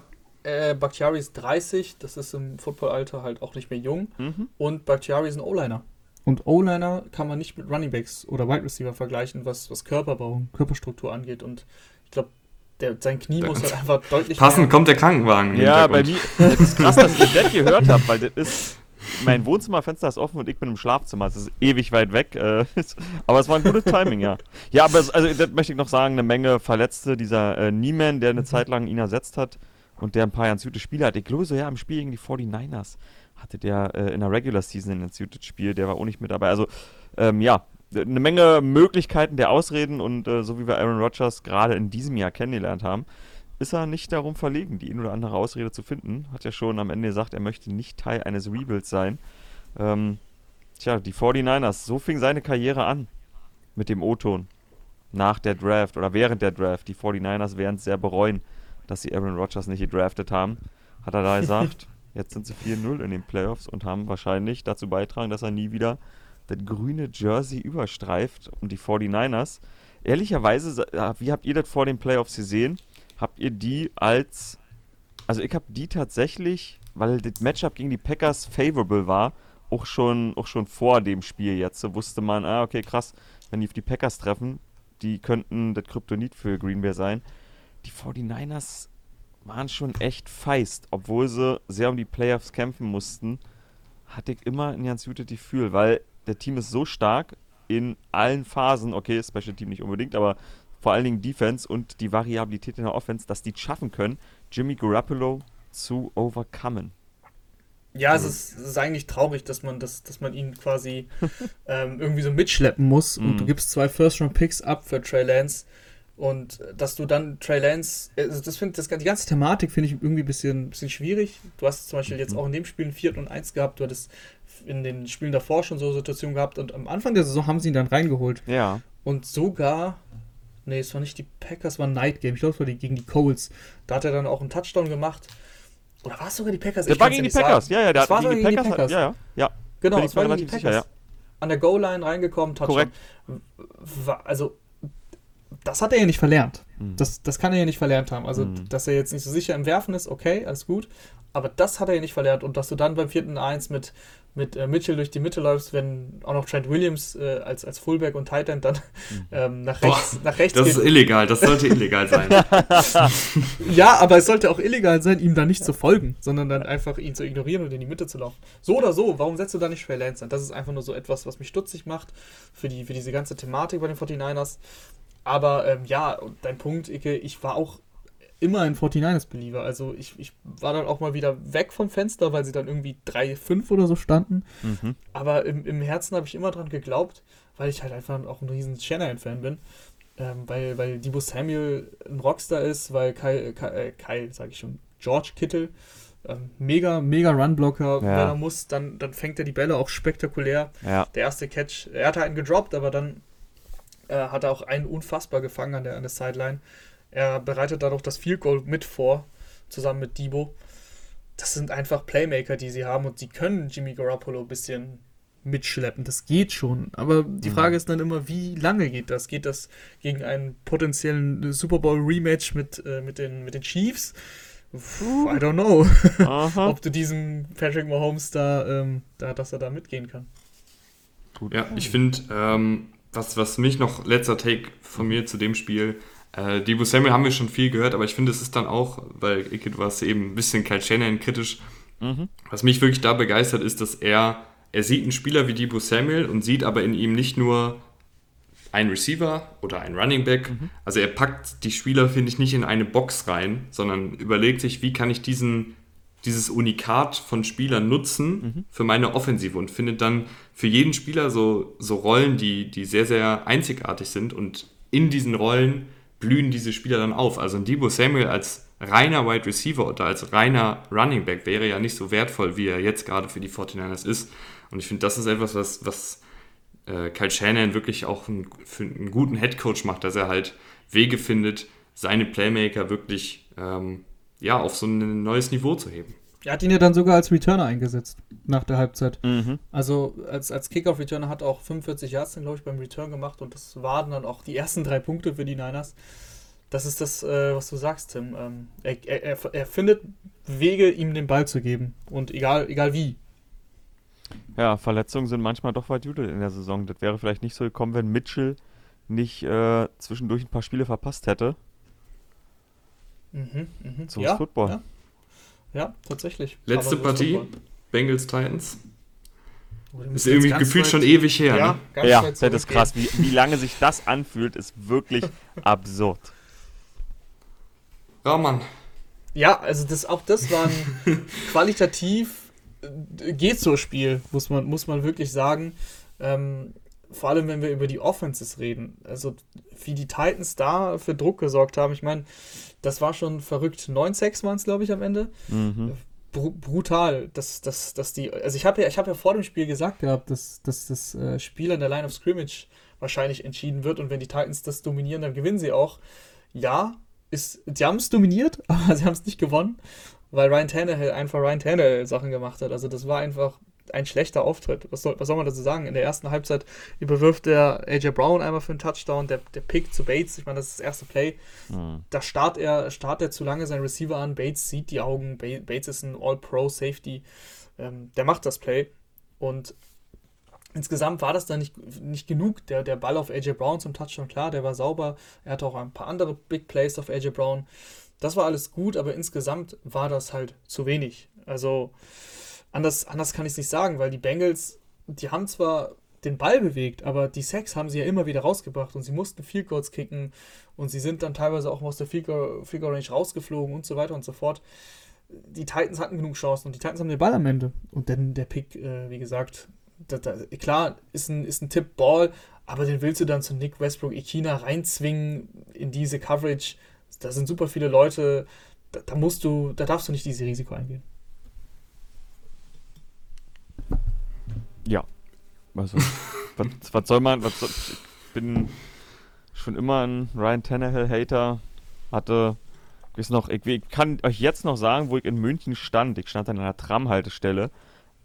Äh, Bakhtiari ist 30, das ist im Footballalter halt auch nicht mehr jung. Mhm. Und Bakhtiari ist ein O-Liner. Und O-Liner kann man nicht mit Running Backs oder Wide Receiver vergleichen, was, was Körperbau, Körperstruktur angeht. Und ich glaube, sein Knie muss halt einfach deutlich. Passend kommt der Krankenwagen. Ja, bei mir. Das ist krass, dass ich das gehört habe, weil das ist. Mein Wohnzimmerfenster ist offen und ich bin im Schlafzimmer. Es ist ewig weit weg. Äh, aber es war ein gutes Timing, ja. Ja, aber es, also, das möchte ich noch sagen: eine Menge Verletzte. Dieser äh, Nieman, der eine Zeit lang ihn ersetzt hat und der ein paar ganz gute Spiele hat. Ich glaube so, ja, im Spiel gegen die 49ers hatte der äh, in der Regular Season ein Institute Spiel, der war auch nicht mit dabei. Also, ähm, ja, eine Menge Möglichkeiten der Ausreden und äh, so wie wir Aaron Rodgers gerade in diesem Jahr kennengelernt haben, ist er nicht darum verlegen, die ein oder andere Ausrede zu finden. Hat ja schon am Ende gesagt, er möchte nicht Teil eines Rebuilds sein. Ähm, tja, die 49ers, so fing seine Karriere an mit dem O-Ton nach der Draft oder während der Draft. Die 49ers werden es sehr bereuen, dass sie Aaron Rodgers nicht gedraftet haben, hat er da gesagt. Jetzt sind sie 4-0 in den Playoffs und haben wahrscheinlich dazu beitragen, dass er nie wieder das grüne Jersey überstreift und die 49ers. Ehrlicherweise, wie habt ihr das vor den Playoffs gesehen? Habt ihr die als. Also, ich habe die tatsächlich, weil das Matchup gegen die Packers favorable war, auch schon, auch schon vor dem Spiel jetzt. So wusste man, ah, okay, krass, wenn die auf die Packers treffen, die könnten das Kryptonit für Green Bay sein. Die 49ers waren schon echt feist, obwohl sie sehr um die Playoffs kämpfen mussten, hatte ich immer ein ganz gutes Gefühl, weil der Team ist so stark in allen Phasen, okay, Special Team nicht unbedingt, aber vor allen Dingen Defense und die Variabilität in der Offense, dass die es schaffen können, Jimmy Garoppolo zu overcomen. Ja, es ist, es ist, eigentlich traurig, dass man, das, dass man ihn quasi ähm, irgendwie so mitschleppen muss und du mhm. gibst zwei First-Round-Picks ab für Trey Lance Und dass du dann Trey Lance, also das finde das, die ganze Thematik finde ich irgendwie ein bisschen, bisschen schwierig. Du hast zum Beispiel jetzt mhm. auch in dem Spiel ein 4 und 1 gehabt, du hattest in den Spielen davor schon so Situationen gehabt und am Anfang der Saison haben sie ihn dann reingeholt. Ja. Und sogar, nee, es war nicht die Packers, es war ein Night Game, ich glaube, es war die, gegen die Colts. Da hat er dann auch einen Touchdown gemacht. Oder war es sogar die Packers? Der war gegen die Packers, sagen. ja, ja, der das war gegen die Packers. Packers. Ja, ja, ja. Genau, es war gegen die Packers. Sicher, ja. An der Goal-Line reingekommen, Touchdown. Korrekt. Also, das hat er ja nicht verlernt. Mhm. Das, das kann er ja nicht verlernt haben. Also, mhm. dass er jetzt nicht so sicher im Werfen ist, okay, alles gut. Aber das hat er ja nicht verlernt. Und dass du dann beim vierten Eins mit, mit äh, Mitchell durch die Mitte läufst, wenn auch noch Trent Williams äh, als, als Fullback und Tight End dann mhm. ähm, nach rechts, Boah, nach rechts Das geht. ist illegal, das sollte illegal sein. ja, aber es sollte auch illegal sein, ihm da nicht zu folgen, sondern dann einfach ihn zu ignorieren und in die Mitte zu laufen. So oder so, warum setzt du da nicht Trey Lance an? Das ist einfach nur so etwas, was mich stutzig macht für, die, für diese ganze Thematik bei den 49ers. Aber ähm, ja, dein Punkt, Ike, ich war auch immer ein 49ers-Believer. Also ich, ich war dann auch mal wieder weg vom Fenster, weil sie dann irgendwie 3-5 oder so standen. Mhm. Aber im, im Herzen habe ich immer dran geglaubt, weil ich halt einfach auch ein riesen Shanahan-Fan bin. Ähm, weil, weil Debo Samuel ein Rockstar ist, weil Kyle, Kyle, Kyle sage ich schon, George Kittle, ähm, mega, mega Runblocker. Ja. Wenn er muss, dann, dann fängt er die Bälle auch spektakulär. Ja. Der erste Catch, er hatte einen gedroppt, aber dann äh, hat er auch einen unfassbar gefangen an der, an der Sideline. Er bereitet dadurch das Field Goal mit vor, zusammen mit Debo. Das sind einfach Playmaker, die sie haben und sie können Jimmy Garoppolo ein bisschen mitschleppen. Das geht schon. Aber die mhm. Frage ist dann immer, wie lange geht das? Geht das gegen einen potenziellen Super Bowl Rematch mit, äh, mit, den, mit den Chiefs? Puh, I don't know. Ob du diesem Patrick Mahomes da, ähm, da, dass er da mitgehen kann. Gut. Ja, ich finde, ähm, was, was mich noch, letzter Take von mir zu dem Spiel, äh, Debo Samuel haben wir schon viel gehört, aber ich finde, es ist dann auch, weil Ike, du warst eben ein bisschen Kyle Shannon kritisch. Mhm. Was mich wirklich da begeistert, ist, dass er, er sieht einen Spieler wie Debo Samuel und sieht aber in ihm nicht nur einen Receiver oder einen Running Back. Mhm. Also er packt die Spieler, finde ich, nicht in eine Box rein, sondern überlegt sich, wie kann ich diesen, dieses Unikat von Spielern nutzen mhm. für meine Offensive und findet dann für jeden Spieler so, so Rollen, die, die sehr, sehr einzigartig sind und in diesen Rollen blühen diese Spieler dann auf. Also ein Debo Samuel als reiner Wide Receiver oder als reiner Running Back wäre ja nicht so wertvoll, wie er jetzt gerade für die 49ers ist. Und ich finde, das ist etwas, was, was äh, Kyle Shannon wirklich auch ein, für einen guten Head Coach macht, dass er halt Wege findet, seine Playmaker wirklich ähm, ja, auf so ein neues Niveau zu heben. Er hat ihn ja dann sogar als Returner eingesetzt nach der Halbzeit. Mhm. Also als, als Kickoff-Returner hat er auch 45 Yards, glaube ich, beim Return gemacht und das waren dann auch die ersten drei Punkte für die Niners. Das ist das, äh, was du sagst, Tim. Ähm, er, er, er, findet Wege, ihm den Ball zu geben und egal, egal wie. Ja, Verletzungen sind manchmal doch weit judel in der Saison. Das wäre vielleicht nicht so gekommen, wenn Mitchell nicht äh, zwischendurch ein paar Spiele verpasst hätte. Mhm, mh. So ja, ist Football. Ja. Ja, tatsächlich. Letzte so Partie, Bengals Titans. Oh, ist irgendwie gefühlt schon ewig her. Ja, ne? ja das ist krass. Wie, wie lange sich das anfühlt, ist wirklich absurd. Rahman. Ja, also das, auch das war ein qualitativ äh, geht so Spiel, muss man, muss man wirklich sagen. Ähm, vor allem, wenn wir über die Offenses reden. Also, wie die Titans da für Druck gesorgt haben. Ich meine, das war schon verrückt. 9-6 waren es, glaube ich, am Ende. Mhm. Br brutal, dass, dass, dass die. Also ich habe ja, hab ja vor dem Spiel gesagt gehabt, dass, dass das äh, Spiel an der Line of Scrimmage wahrscheinlich entschieden wird und wenn die Titans das dominieren, dann gewinnen sie auch. Ja, ist, die haben es dominiert, aber sie haben es nicht gewonnen, weil Ryan Tannehill einfach Ryan Tannehill Sachen gemacht hat. Also das war einfach ein schlechter Auftritt. Was soll, was soll man dazu sagen? In der ersten Halbzeit überwirft der AJ Brown einmal für einen Touchdown, der, der Pick zu Bates, ich meine, das ist das erste Play. Mhm. Da starrt er, starrt er zu lange seinen Receiver an, Bates sieht die Augen, Bates ist ein All-Pro-Safety, ähm, der macht das Play und insgesamt war das dann nicht, nicht genug. Der, der Ball auf AJ Brown zum Touchdown, klar, der war sauber. Er hatte auch ein paar andere Big Plays auf AJ Brown. Das war alles gut, aber insgesamt war das halt zu wenig. Also anders, anders kann ich es nicht sagen, weil die Bengals, die haben zwar den Ball bewegt, aber die Sacks haben sie ja immer wieder rausgebracht und sie mussten Field Goals kicken und sie sind dann teilweise auch aus der Field Range rausgeflogen und so weiter und so fort. Die Titans hatten genug Chancen und die Titans haben den Ball am Ende. Und dann der Pick, äh, wie gesagt, da, da, klar, ist ein, ist ein Tipp-Ball, aber den willst du dann zu Nick Westbrook Ikina reinzwingen in diese Coverage. Da sind super viele Leute, da, da musst du, da darfst du nicht dieses Risiko eingehen. Ja. Also, was, was, soll man, was soll, ich bin schon immer ein Ryan Tannehill-Hater, hatte, ist noch, ich, ich, kann euch jetzt noch sagen, wo ich in München stand. Ich stand an einer Tramhaltestelle,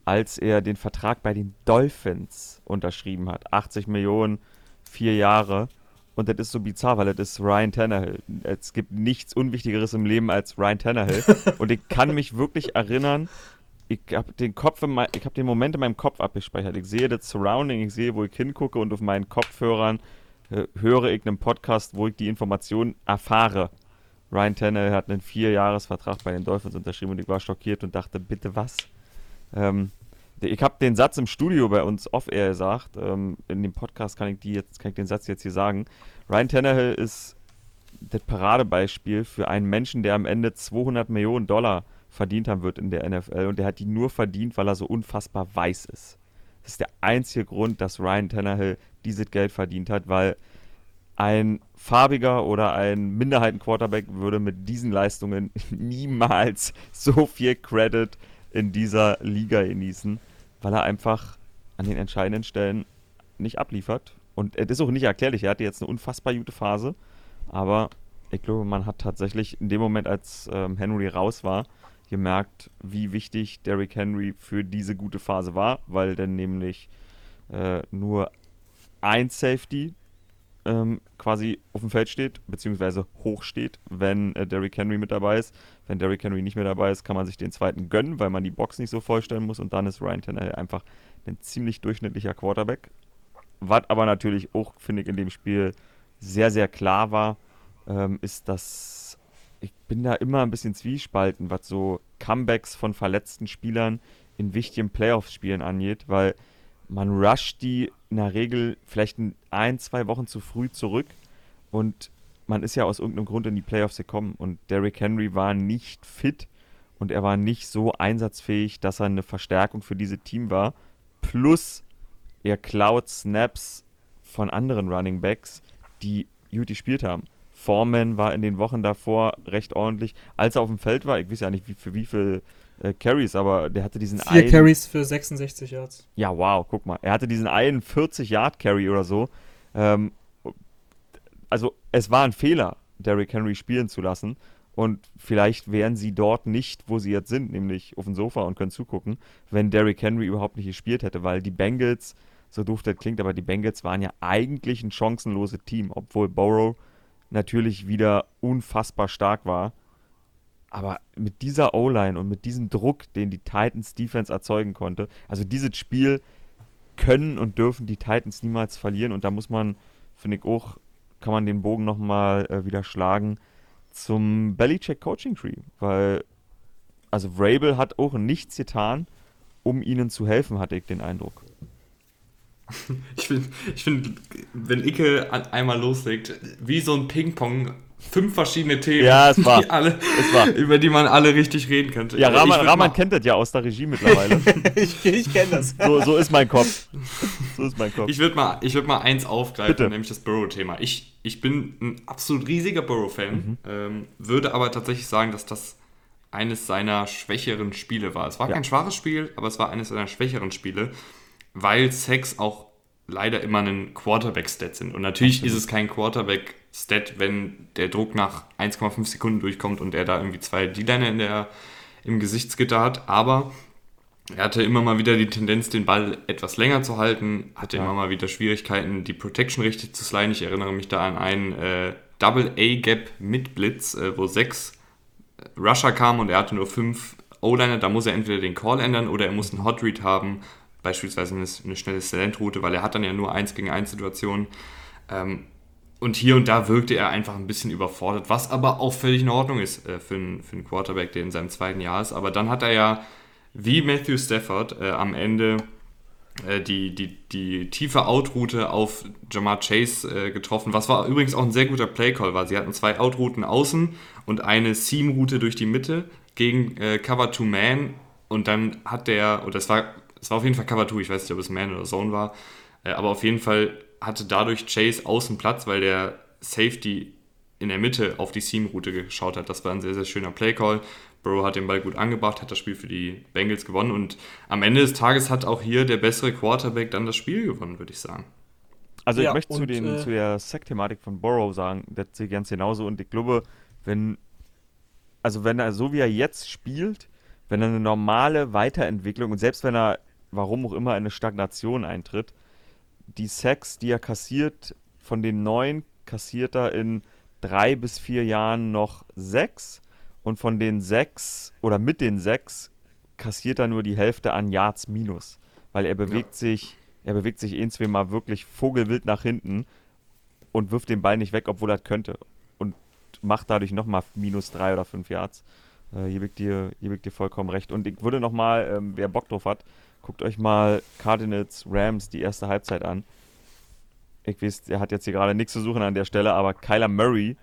als er den Vertrag bei den Dolphins unterschrieben hat. 80 Millionen, vier Jahre. Und das ist so bizarr, weil das ist Ryan Tannehill. Es gibt nichts Unwichtigeres im Leben als Ryan Tannehill. Und ich kann mich wirklich erinnern, ich habe den Kopf, mein, ich habe den Moment in meinem Kopf abgespeichert. Ich sehe das Surrounding, ich sehe, wo ich hingucke und auf meinen Kopfhörern äh, höre ich einen Podcast, wo ich die Information erfahre. Ryan Tannehill hat einen Vierjahresvertrag bei den Dolphins unterschrieben und ich war schockiert und dachte, bitte was? Ähm, ich habe den Satz im Studio bei uns off-air gesagt. Ähm, in dem Podcast kann ich, die jetzt, kann ich den Satz jetzt hier sagen. Ryan Tannehill ist das Paradebeispiel für einen Menschen, der am Ende 200 Millionen Dollar verdient haben wird in der NFL und der hat die nur verdient, weil er so unfassbar weiß ist. Das ist der einzige Grund, dass Ryan Tannehill dieses Geld verdient hat, weil ein farbiger oder ein Minderheiten-Quarterback würde mit diesen Leistungen niemals so viel Credit in dieser Liga genießen, weil er einfach an den entscheidenden Stellen nicht abliefert. Und es ist auch nicht erklärlich. Er hatte jetzt eine unfassbar gute Phase, aber ich glaube, man hat tatsächlich in dem Moment, als ähm, Henry raus war, gemerkt, wie wichtig Derrick Henry für diese gute Phase war, weil dann nämlich äh, nur ein Safety ähm, quasi auf dem Feld steht, beziehungsweise hoch steht, wenn äh, Derrick Henry mit dabei ist. Wenn Derrick Henry nicht mehr dabei ist, kann man sich den zweiten gönnen, weil man die Box nicht so vollstellen muss und dann ist Ryan Tannehill einfach ein ziemlich durchschnittlicher Quarterback. Was aber natürlich auch, finde ich, in dem Spiel sehr, sehr klar war, ähm, ist, dass ich bin da immer ein bisschen zwiespalten, was so Comebacks von verletzten Spielern in wichtigen Playoffs-Spielen angeht, weil man rusht die in der Regel vielleicht ein, zwei Wochen zu früh zurück und man ist ja aus irgendeinem Grund in die Playoffs gekommen und Derrick Henry war nicht fit und er war nicht so einsatzfähig, dass er eine Verstärkung für dieses Team war. Plus er klaut Snaps von anderen Running Backs, die gut gespielt haben. Foreman war in den Wochen davor recht ordentlich. Als er auf dem Feld war, ich weiß ja nicht, wie, für wie viele äh, Carries, aber der hatte diesen Vier einen. Carries für 66 Yards. Ja, wow, guck mal. Er hatte diesen einen 40-Yard-Carry oder so. Ähm, also, es war ein Fehler, Derrick Henry spielen zu lassen. Und vielleicht wären sie dort nicht, wo sie jetzt sind, nämlich auf dem Sofa und können zugucken, wenn Derrick Henry überhaupt nicht gespielt hätte, weil die Bengals, so doof das klingt, aber die Bengals waren ja eigentlich ein chancenloses Team, obwohl Burrow natürlich wieder unfassbar stark war. Aber mit dieser O-Line und mit diesem Druck, den die Titans Defense erzeugen konnte, also dieses Spiel können und dürfen die Titans niemals verlieren. Und da muss man, finde ich auch, kann man den Bogen nochmal äh, wieder schlagen zum Belichick Coaching Tree. Weil, also Vrabel hat auch nichts getan, um ihnen zu helfen, hatte ich den Eindruck. Ich finde, ich find, wenn Icke einmal loslegt, wie so ein Ping-Pong, fünf verschiedene Themen, ja, es war, die alle, es war. über die man alle richtig reden könnte. Ja, Rahman, Rahman kennt das ja aus der Regie mittlerweile. ich ich kenne das. So, so ist mein Kopf. So ist mein Kopf. Ich würde mal, würd mal eins aufgreifen, Bitte. nämlich das Burrow-Thema. Ich, ich bin ein absolut riesiger Burrow-Fan, mhm. ähm, würde aber tatsächlich sagen, dass das eines seiner schwächeren Spiele war. Es war ja. kein schwaches Spiel, aber es war eines seiner schwächeren Spiele weil Sex auch leider immer ein Quarterback-Stat sind. Und natürlich Absolut. ist es kein Quarterback-Stat, wenn der Druck nach 1,5 Sekunden durchkommt und er da irgendwie zwei D-Liner in der, im Gesichtsgitter hat. Aber er hatte immer mal wieder die Tendenz, den Ball etwas länger zu halten, hatte ja. immer mal wieder Schwierigkeiten, die Protection richtig zu sliden. Ich erinnere mich da an einen äh, Double-A-Gap mit Blitz, äh, wo sechs Rusher kamen und er hatte nur fünf O-Liner. Da muss er entweder den Call ändern oder er muss einen Hot Read haben beispielsweise eine, eine schnelle Slant-Route, weil er hat dann ja nur 1 gegen 1 Situationen. Ähm, und hier und da wirkte er einfach ein bisschen überfordert, was aber auch völlig in Ordnung ist äh, für, einen, für einen Quarterback, der in seinem zweiten Jahr ist. Aber dann hat er ja, wie Matthew Stafford, äh, am Ende äh, die, die, die tiefe Outroute auf Jamar Chase äh, getroffen, was war übrigens auch ein sehr guter Playcall war. Sie hatten zwei Outrouten außen und eine Seam-Route durch die Mitte gegen äh, Cover to Man und dann hat der, oder es war es war auf jeden Fall Cover 2, ich weiß nicht, ob es Man oder Zone war, äh, aber auf jeden Fall hatte dadurch Chase außen Platz, weil der Safety in der Mitte auf die Seam-Route geschaut hat. Das war ein sehr, sehr schöner Play-Call. Burrow hat den Ball gut angebracht, hat das Spiel für die Bengals gewonnen und am Ende des Tages hat auch hier der bessere Quarterback dann das Spiel gewonnen, würde ich sagen. Also ja, ich möchte und, zu, den, äh, zu der Sack-Thematik von Burrow sagen, das sehe ich ganz genauso und ich glaube, wenn, also wenn er so wie er jetzt spielt, wenn er eine normale Weiterentwicklung und selbst wenn er, warum auch immer, in eine Stagnation eintritt, die Sacks, die er kassiert, von den neun kassiert er in drei bis vier Jahren noch sechs und von den sechs oder mit den sechs kassiert er nur die Hälfte an Yards minus, weil er bewegt ja. sich, er bewegt sich ein, zwei Mal wirklich vogelwild nach hinten und wirft den Ball nicht weg, obwohl er könnte und macht dadurch nochmal minus drei oder fünf Yards. Äh, hier liegt dir, hier dir vollkommen recht. Und ich würde nochmal, ähm, wer Bock drauf hat, guckt euch mal Cardinals Rams die erste Halbzeit an ich weiß, er hat jetzt hier gerade nichts zu suchen an der Stelle, aber Kyler Murray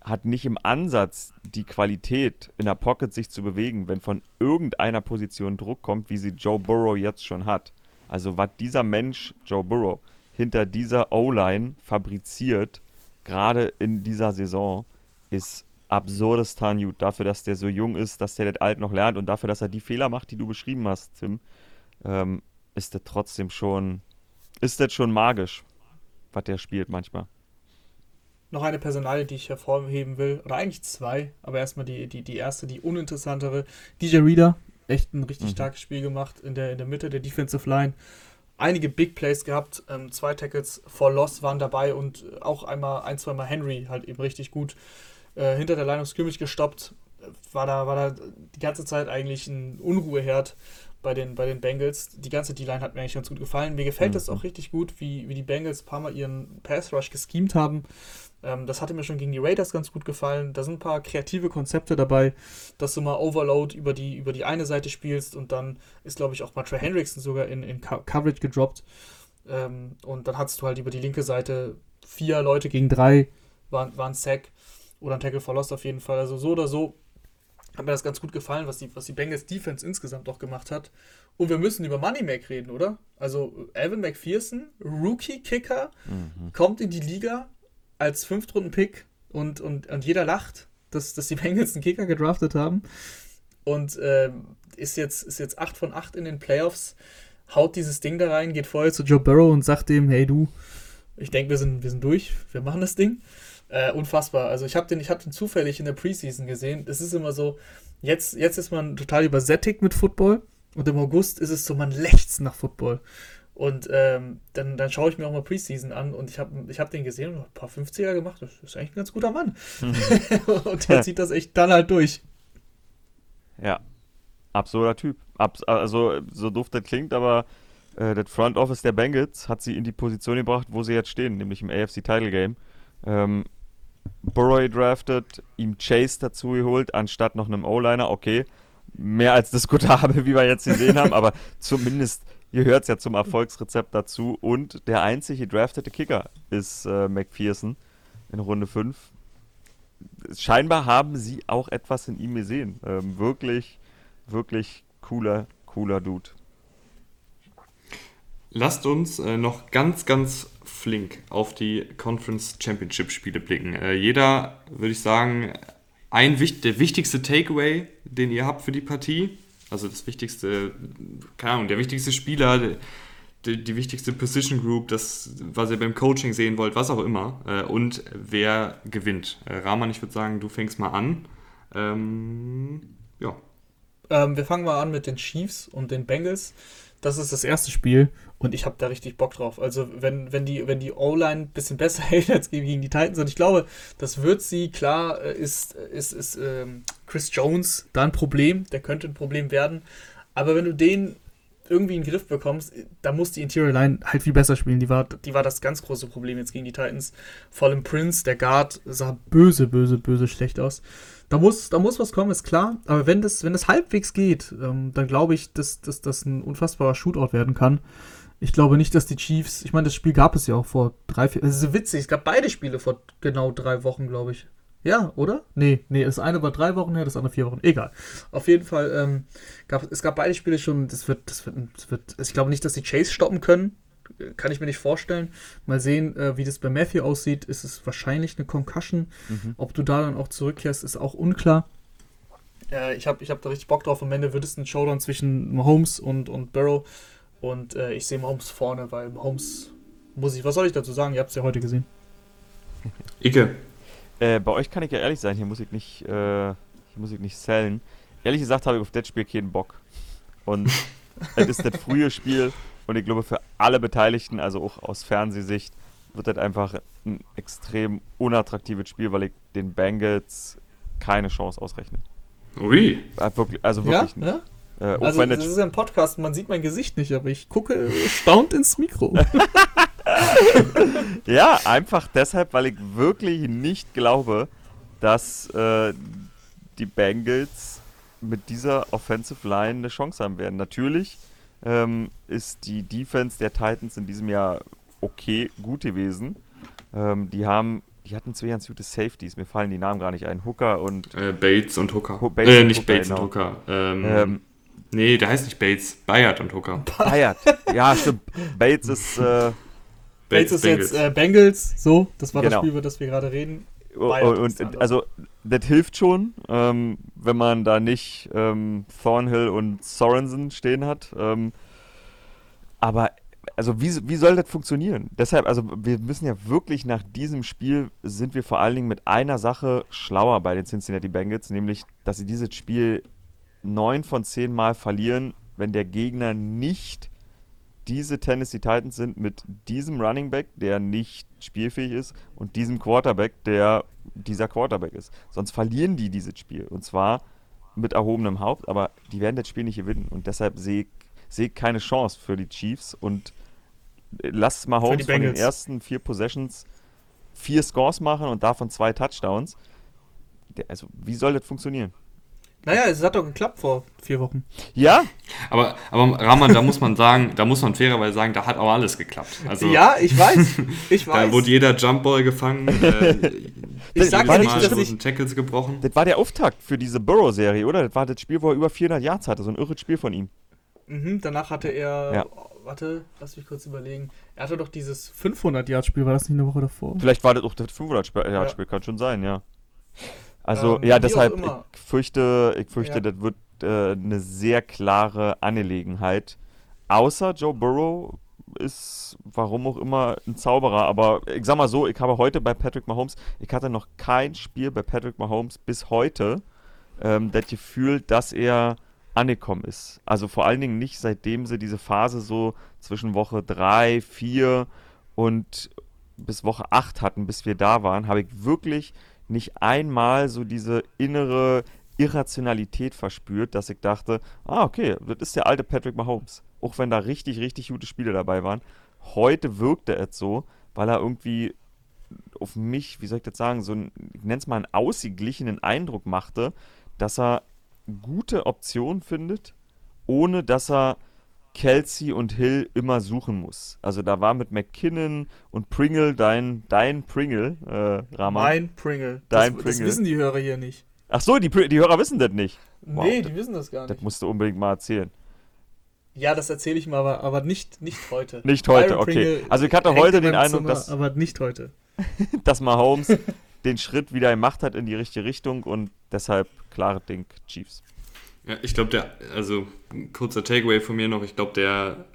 hat nicht im Ansatz die Qualität, in der Pocket sich zu bewegen, wenn von irgendeiner Position Druck kommt, wie sie Joe Burrow jetzt schon hat. Also was dieser Mensch, Joe Burrow, hinter dieser O-Line fabriziert, gerade in dieser Saison, ist absurdes Tanjut. Dafür, dass der so jung ist, dass der das alt noch lernt und dafür, dass er die Fehler macht, die du beschrieben hast, Tim, ähm, ist das trotzdem schon, ist das schon magisch was der spielt manchmal. Noch eine Personalie, die ich hervorheben will, oder eigentlich zwei, aber erstmal die, die, die erste, die uninteressantere. DJ Reader, echt ein richtig mhm. starkes Spiel gemacht in der, in der Mitte der Defensive Line. Einige Big Plays gehabt, ähm, zwei Tackles for Loss waren dabei und auch einmal, ein, zweimal Henry halt eben richtig gut äh, hinter der Line of Scrimmage gestoppt. War da, war da die ganze Zeit eigentlich ein Unruheherd bei den, bei den Bengals. Die ganze D-Line hat mir eigentlich ganz gut gefallen. Mir gefällt es mhm. auch richtig gut, wie, wie die Bengals ein paar Mal ihren Pass-Rush geschemt haben. Ähm, das hatte mir schon gegen die Raiders ganz gut gefallen. Da sind ein paar kreative Konzepte dabei, dass du mal Overload über die, über die eine Seite spielst und dann ist, glaube ich, auch mal Trey Hendrickson sogar in, in Coverage gedroppt. Ähm, und dann hattest du halt über die linke Seite vier Leute gegen drei, war, war ein Sack oder ein Tackle for Lost auf jeden Fall. Also so oder so hat mir das ganz gut gefallen, was die, was die Bengals Defense insgesamt auch gemacht hat. Und wir müssen über Money Mac reden, oder? Also Evan McPherson, Rookie-Kicker, mhm. kommt in die Liga als Fünftrunden-Pick und, und, und jeder lacht, dass, dass die Bengals einen Kicker gedraftet haben. Und ähm, ist, jetzt, ist jetzt 8 von 8 in den Playoffs, haut dieses Ding da rein, geht vorher zu Joe Burrow und sagt dem, hey du, ich denke, wir sind, wir sind durch, wir machen das Ding. Äh, unfassbar. Also ich habe den, ich den zufällig in der Preseason gesehen. Es ist immer so, jetzt, jetzt ist man total übersättigt mit Football und im August ist es so, man lechzt nach Football. Und ähm, dann, dann schaue ich mir auch mal Preseason an und ich habe ich hab den gesehen und ein paar 50er gemacht. Das ist eigentlich ein ganz guter Mann. Mhm. und der zieht das echt dann halt durch. Ja, absurder Typ. Abs also, so doof das klingt, aber äh, das Front Office der Bengals hat sie in die Position gebracht, wo sie jetzt stehen, nämlich im AFC Title Game. Ähm, Burrow drafted, ihm Chase dazu geholt, anstatt noch einem O-Liner. Okay, mehr als diskutabel, wie wir jetzt gesehen haben, aber zumindest gehört es ja zum Erfolgsrezept dazu. Und der einzige draftete Kicker ist äh, McPherson in Runde 5. Scheinbar haben sie auch etwas in ihm gesehen. Ähm, wirklich, wirklich cooler, cooler Dude. Lasst uns äh, noch ganz, ganz flink auf die Conference Championship Spiele blicken. Äh, jeder, würde ich sagen, ein der wichtigste Takeaway, den ihr habt für die Partie, also das wichtigste, keine Ahnung, der wichtigste Spieler, die, die wichtigste Position Group, das, was ihr beim Coaching sehen wollt, was auch immer, äh, und wer gewinnt. Äh, Rahman, ich würde sagen, du fängst mal an. Ähm, ja. Ähm, wir fangen mal an mit den Chiefs und den Bengals. Das ist das erste Spiel und ich habe da richtig Bock drauf. Also wenn, wenn die, wenn die O-Line ein bisschen besser hält als gegen die Titans und ich glaube, das wird sie, klar äh, ist, ist, ist ähm, Chris Jones da ein Problem, der könnte ein Problem werden. Aber wenn du den irgendwie in den Griff bekommst, da muss die Interior Line halt viel besser spielen. Die war, die war das ganz große Problem jetzt gegen die Titans. Vor allem Prince, der Guard, sah böse, böse, böse schlecht aus. Da muss, da muss was kommen, ist klar. Aber wenn das, wenn das halbwegs geht, ähm, dann glaube ich, dass das ein unfassbarer Shootout werden kann. Ich glaube nicht, dass die Chiefs, ich meine, das Spiel gab es ja auch vor drei, vier, es ist witzig, es gab beide Spiele vor genau drei Wochen, glaube ich. Ja, oder? Nee, nee, das eine war drei Wochen her, das andere vier Wochen. Egal. Auf jeden Fall, ähm, gab, es gab beide Spiele schon, das wird, das wird, das wird, ich glaube nicht, dass die Chase stoppen können. kann ich mir nicht vorstellen. Mal sehen, äh, wie das bei Matthew aussieht. Ist es wahrscheinlich eine Concussion. Mhm. Ob du da dann auch zurückkehrst, ist auch unklar. Äh, ich habe ich hab da richtig Bock drauf. Am Ende wird es ein Showdown zwischen Mahomes und, und Burrow. Und äh, ich sehe Mahomes vorne, weil Mahomes muss ich, was soll ich dazu sagen? Ihr habt es ja heute gesehen. Icke. Äh, bei euch kann ich ja ehrlich sein, hier muss ich nicht, äh, hier muss ich nicht sellen. Ehrlich gesagt habe ich auf das Spiel keinen Bock. Und es ist das frühe Spiel und ich glaube für alle Beteiligten, also auch aus Fernsehsicht, wird das einfach ein extrem unattraktives Spiel, weil ich den Bengals keine Chance ausrechne. Ui. Also wirklich ja? nicht. Ja? Äh, also das ist ein Podcast, man sieht mein Gesicht nicht, aber ich gucke staunt ins Mikro. ja, einfach deshalb, weil ich wirklich nicht glaube, dass äh, die Bengals mit dieser Offensive Line eine Chance haben werden. Natürlich ähm, ist die Defense der Titans in diesem Jahr okay, gut gewesen. Ähm, die haben, die hatten zwei ganz gute Safeties, mir fallen die Namen gar nicht ein. Hooker und. Äh, Bates und Hooker. Ho Bates äh, nicht Hooker, Bates genau. und Hooker. Ähm, ähm, nee, der heißt nicht Bates. Bayard und Hooker. Bayard. Ja, stimmt. Bates ist. Äh, Bates ist Bengals. jetzt äh, Bengals, so, das war genau. das Spiel, über das wir gerade reden. Bayern und, und also das hilft schon, ähm, wenn man da nicht ähm, Thornhill und Sorensen stehen hat. Ähm, aber also wie, wie soll das funktionieren? Deshalb, also wir müssen ja wirklich nach diesem Spiel sind wir vor allen Dingen mit einer Sache schlauer bei den Cincinnati Bengals, nämlich, dass sie dieses Spiel neun von zehn Mal verlieren, wenn der Gegner nicht diese Tennessee Titans sind mit diesem Running Back, der nicht spielfähig ist, und diesem Quarterback, der dieser Quarterback ist. Sonst verlieren die dieses Spiel. Und zwar mit erhobenem Haupt, aber die werden das Spiel nicht gewinnen. Und deshalb sehe ich, seh keine Chance für die Chiefs. Und lass mal Holmes von den ersten vier Possessions vier Scores machen und davon zwei Touchdowns. Also, wie soll das funktionieren? Naja, es hat doch geklappt vor vier Wochen. Ja? Aber, aber Rahman, da muss man sagen, da muss man fairerweise sagen, da hat auch alles geklappt. Also, ja, ich weiß. Ich weiß. da wurde jeder Jumpball gefangen. Äh, ich sag ja nicht, dass ich... Tackles gebrochen. Das war der Auftakt für diese Burrow-Serie, oder? Das war das Spiel, wo er über 400 Yards hatte. So ein irres Spiel von ihm. Mhm, danach hatte er... Ja. warte, lass mich kurz überlegen. Er hatte doch dieses 500-Yard-Spiel, war das nicht eine Woche davor? Vielleicht war das auch das 500-Yard-Spiel, ja. kann schon sein, ja. Also, ähm, ja, deshalb, ich fürchte, ich fürchte, ja. das wird äh, eine sehr klare Angelegenheit. Außer Joe Burrow ist, warum auch immer, ein Zauberer. Aber ich sag mal so, ich habe heute bei Patrick Mahomes, ich hatte noch kein Spiel bei Patrick Mahomes bis heute, ähm, das Gefühl, dass er angekommen ist. Also vor allen Dingen nicht, seitdem sie diese Phase so zwischen Woche 3, 4 und bis Woche 8 hatten, bis wir da waren, habe ich wirklich nicht einmal so diese innere Irrationalität verspürt, dass ich dachte, ah, okay, das ist der alte Patrick Mahomes. Auch wenn da richtig, richtig gute Spiele dabei waren. Heute wirkte es so, weil er irgendwie auf mich, wie soll ich das sagen, so ein, ich nenne es mal einen ausgeglichenen Eindruck machte, dass er gute Optionen findet, ohne dass er Kelsey und Hill immer suchen muss. Also da war mit McKinnon und Pringle dein, dein Pringle, äh, Rahman. Mein Pringle. Dein das, Pringle. Das wissen die Hörer hier nicht. Ach so, die, die Hörer wissen das nicht. Wow, nee, die das, wissen das gar nicht. Das musst du unbedingt mal erzählen. Ja, das erzähle ich mal, aber, aber nicht, nicht heute. Nicht heute, Byron okay. Pringle also ich hatte heute den Eindruck, Zimmer, dass... Aber nicht heute. dass Mahomes den Schritt wieder gemacht hat in die richtige Richtung und deshalb klare Ding Chiefs. Ja, ich glaube, der, also kurzer Takeaway von mir noch, ich glaube, der,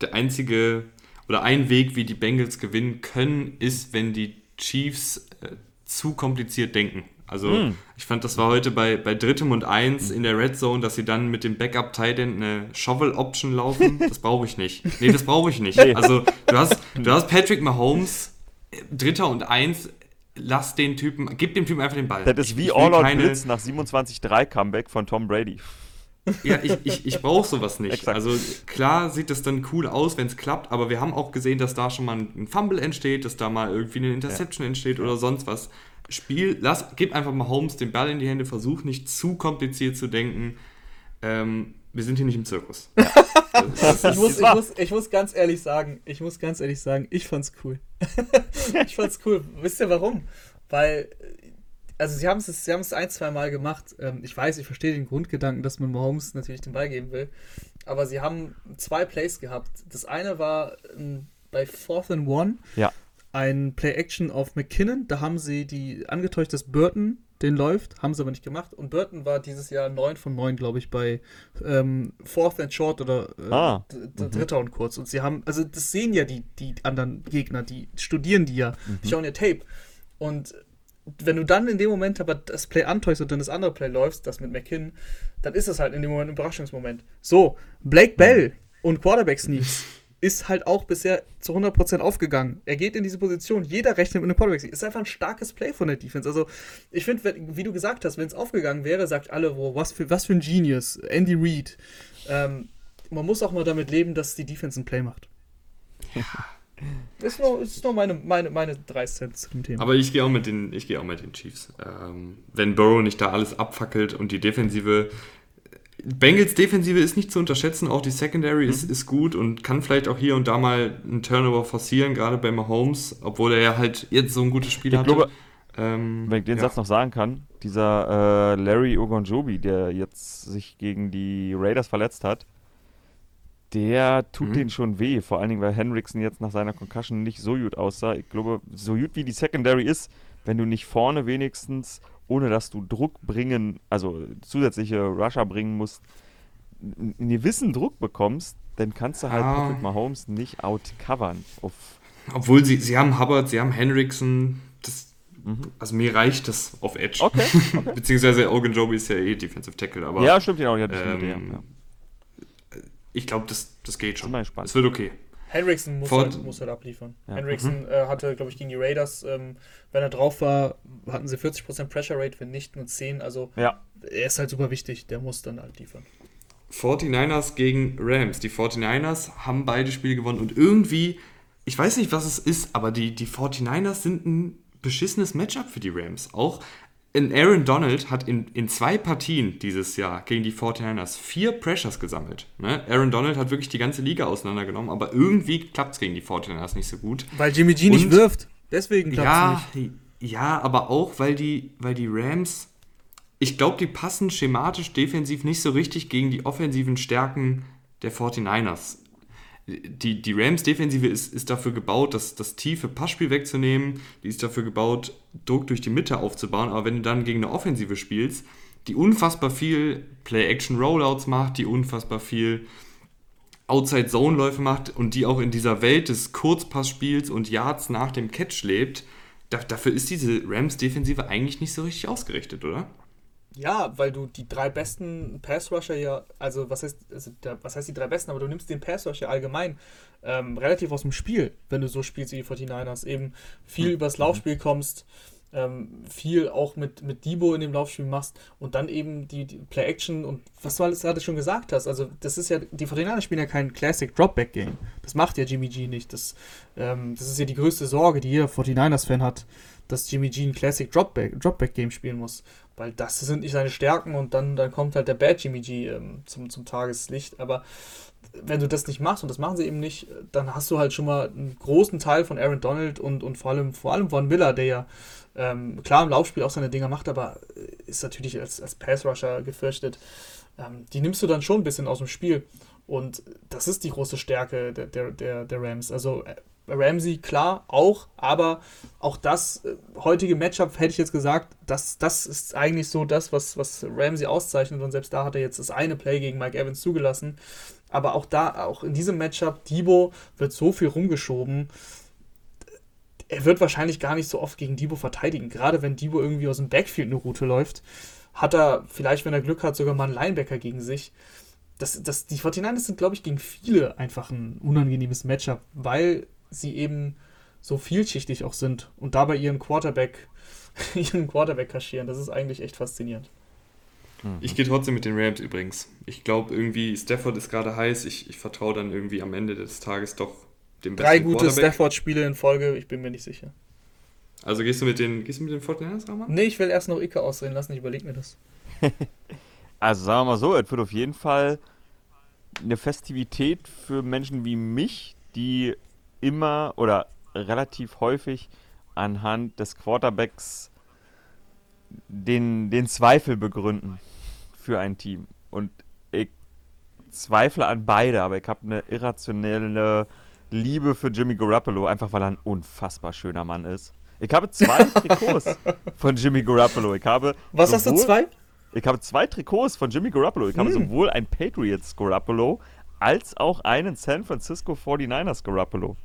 der einzige oder ein Weg, wie die Bengals gewinnen können, ist, wenn die Chiefs äh, zu kompliziert denken. Also mm. ich fand, das war heute bei, bei drittem und eins in der Red Zone, dass sie dann mit dem Backup Titan eine Shovel Option laufen. Das brauche ich nicht. Nee, das brauche ich nicht. Also du hast, du hast Patrick Mahomes, äh, dritter und eins, lass den Typen, gib dem Typen einfach den Ball. Das ist wie All Out Blitz nach 27-3 Comeback von Tom Brady. Ja, ich, ich, ich brauche sowas nicht. Exakt. Also klar sieht das dann cool aus, wenn es klappt, aber wir haben auch gesehen, dass da schon mal ein Fumble entsteht, dass da mal irgendwie eine Interception ja. entsteht oder sonst was. Spiel, lass, gib einfach mal Holmes den Ball in die Hände, versuch nicht zu kompliziert zu denken. Ähm, wir sind hier nicht im Zirkus. Ja. ich, muss, ich, muss, ich muss ganz ehrlich sagen, ich muss ganz ehrlich sagen, ich fand's cool. ich fand's cool. Wisst ihr warum? Weil, also sie haben es sie ein, zwei Mal gemacht. Ähm, ich weiß, ich verstehe den Grundgedanken, dass man Mahomes natürlich den Ball geben will. Aber sie haben zwei Plays gehabt. Das eine war ein bei Fourth and One. Ja. Ein Play-Action auf McKinnon. Da haben sie die angetäuscht, dass Burton den läuft, haben sie aber nicht gemacht. Und Burton war dieses Jahr 9 von 9, glaube ich, bei ähm, Fourth and Short oder äh, ah. mhm. Dritter und Kurz. Und sie haben, also das sehen ja die, die anderen Gegner, die studieren die ja, mhm. die schauen ja Tape. Und wenn du dann in dem Moment aber das Play antäuscht und dann das andere Play läufst, das mit McKinn, dann ist das halt in dem Moment ein Überraschungsmoment. So, Blake Bell und Quarterback Sneaks ist halt auch bisher zu 100% aufgegangen. Er geht in diese Position, jeder rechnet mit einem Quarterback. Ist einfach ein starkes Play von der Defense. Also, ich finde, wie du gesagt hast, wenn es aufgegangen wäre, sagt alle, wo, was, für, was für ein Genius, Andy Reid. Ähm, man muss auch mal damit leben, dass die Defense ein Play macht. Ja. Das ist nur, das ist nur meine, meine, meine drei Cent zu dem Thema. Aber ich gehe auch mit den, ich gehe auch mit den Chiefs. Ähm, wenn Burrow nicht da alles abfackelt und die Defensive. Bengals Defensive ist nicht zu unterschätzen, auch die Secondary mhm. ist, ist gut und kann vielleicht auch hier und da mal einen Turnover forcieren, gerade bei Mahomes, obwohl er ja halt jetzt so ein gutes Spiel hat. Ähm, wenn ich den ja. Satz noch sagen kann, dieser äh, Larry Ogonjobi, der jetzt sich gegen die Raiders verletzt hat, der tut mhm. den schon weh. Vor allen Dingen, weil Henriksen jetzt nach seiner Concussion nicht so gut aussah. Ich glaube, so gut wie die Secondary ist, wenn du nicht vorne wenigstens, ohne dass du Druck bringen, also zusätzliche Rusher bringen musst, einen gewissen Druck bekommst, dann kannst du halt ah. Patrick Mahomes nicht outcovern. Obwohl sie, sie haben Hubbard, sie haben Henriksen, das, mhm. also mir reicht das auf Edge. Okay, okay. Beziehungsweise Ogunjobi ist ja eh Defensive Tackle, aber. Ja, stimmt ja auch. Ja, ähm, ja ich glaube, das, das geht schon. Es wird okay. Henriksen muss, halt, muss halt abliefern. Ja. Henriksen mhm. äh, hatte, glaube ich, gegen die Raiders, ähm, wenn er drauf war, hatten sie 40% Pressure Rate, wenn nicht nur 10. Also ja. er ist halt super wichtig, der muss dann halt liefern. 49ers gegen Rams. Die 49ers haben beide Spiele gewonnen und irgendwie, ich weiß nicht, was es ist, aber die, die 49ers sind ein beschissenes Matchup für die Rams. Auch Aaron Donald hat in, in zwei Partien dieses Jahr gegen die 49ers vier Pressures gesammelt. Ne? Aaron Donald hat wirklich die ganze Liga auseinandergenommen, aber irgendwie klappt es gegen die 49ers nicht so gut. Weil Jimmy G Und, nicht wirft. Deswegen klappt es ja, nicht. Ja, aber auch, weil die, weil die Rams, ich glaube, die passen schematisch defensiv nicht so richtig gegen die offensiven Stärken der 49ers die, die Rams-Defensive ist, ist dafür gebaut, das, das tiefe Passspiel wegzunehmen. Die ist dafür gebaut, Druck durch die Mitte aufzubauen. Aber wenn du dann gegen eine Offensive spielst, die unfassbar viel Play-Action-Rollouts macht, die unfassbar viel Outside-Zone-Läufe macht und die auch in dieser Welt des Kurzpassspiels und Yards nach dem Catch lebt, da, dafür ist diese Rams-Defensive eigentlich nicht so richtig ausgerichtet, oder? Ja, weil du die drei besten Pass-Rusher ja, also was heißt, also der, was heißt die drei besten, aber du nimmst den Pass-Rusher allgemein ähm, relativ aus dem Spiel, wenn du so spielst wie die 49ers. Eben viel mhm. übers Laufspiel kommst, ähm, viel auch mit, mit Debo in dem Laufspiel machst und dann eben die, die Play-Action und was du alles gerade schon gesagt hast. Also, das ist ja, die 49ers spielen ja kein Classic Dropback-Game. Das macht ja Jimmy G nicht. Das, ähm, das ist ja die größte Sorge, die jeder 49ers-Fan hat, dass Jimmy G ein Classic Dropback-Game Dropback spielen muss weil das sind nicht seine Stärken und dann, dann kommt halt der Bad Jimmy G ähm, zum, zum Tageslicht. Aber wenn du das nicht machst, und das machen sie eben nicht, dann hast du halt schon mal einen großen Teil von Aaron Donald und, und vor allem vor allem von Miller, der ja ähm, klar im Laufspiel auch seine Dinger macht, aber ist natürlich als, als Pass-Rusher gefürchtet. Ähm, die nimmst du dann schon ein bisschen aus dem Spiel. Und das ist die große Stärke der, der, der, der Rams. Also äh, Ramsey, klar, auch, aber auch das äh, heutige Matchup hätte ich jetzt gesagt, das, das ist eigentlich so das, was, was Ramsey auszeichnet und selbst da hat er jetzt das eine Play gegen Mike Evans zugelassen. Aber auch da, auch in diesem Matchup, Debo wird so viel rumgeschoben. Er wird wahrscheinlich gar nicht so oft gegen Debo verteidigen. Gerade wenn Debo irgendwie aus dem Backfield eine Route läuft, hat er vielleicht, wenn er Glück hat, sogar mal einen Linebacker gegen sich. Das, das, die 49ers sind, glaube ich, gegen viele einfach ein unangenehmes Matchup, weil sie eben so vielschichtig auch sind und dabei ihren Quarterback, ihren Quarterback kaschieren. Das ist eigentlich echt faszinierend. Ich gehe trotzdem mit den Rams übrigens. Ich glaube irgendwie, Stafford ist gerade heiß. Ich, ich vertraue dann irgendwie am Ende des Tages doch dem besten Drei gute Stafford-Spiele in Folge, ich bin mir nicht sicher. Also gehst du mit den, gehst du mit den Fortinanders, Rahman? Nee, ich will erst noch Icke ausreden lassen, ich überlege mir das. also sagen wir mal so, es wird auf jeden Fall eine Festivität für Menschen wie mich, die immer oder relativ häufig anhand des Quarterbacks den, den Zweifel begründen für ein Team. Und ich zweifle an beide, aber ich habe eine irrationelle Liebe für Jimmy Garoppolo, einfach weil er ein unfassbar schöner Mann ist. Ich habe zwei Trikots von Jimmy Garoppolo. Ich habe Was hast du, zwei? Ich habe zwei Trikots von Jimmy Garoppolo. Ich hm. habe sowohl ein Patriots Garoppolo als auch einen San Francisco 49ers Garoppolo.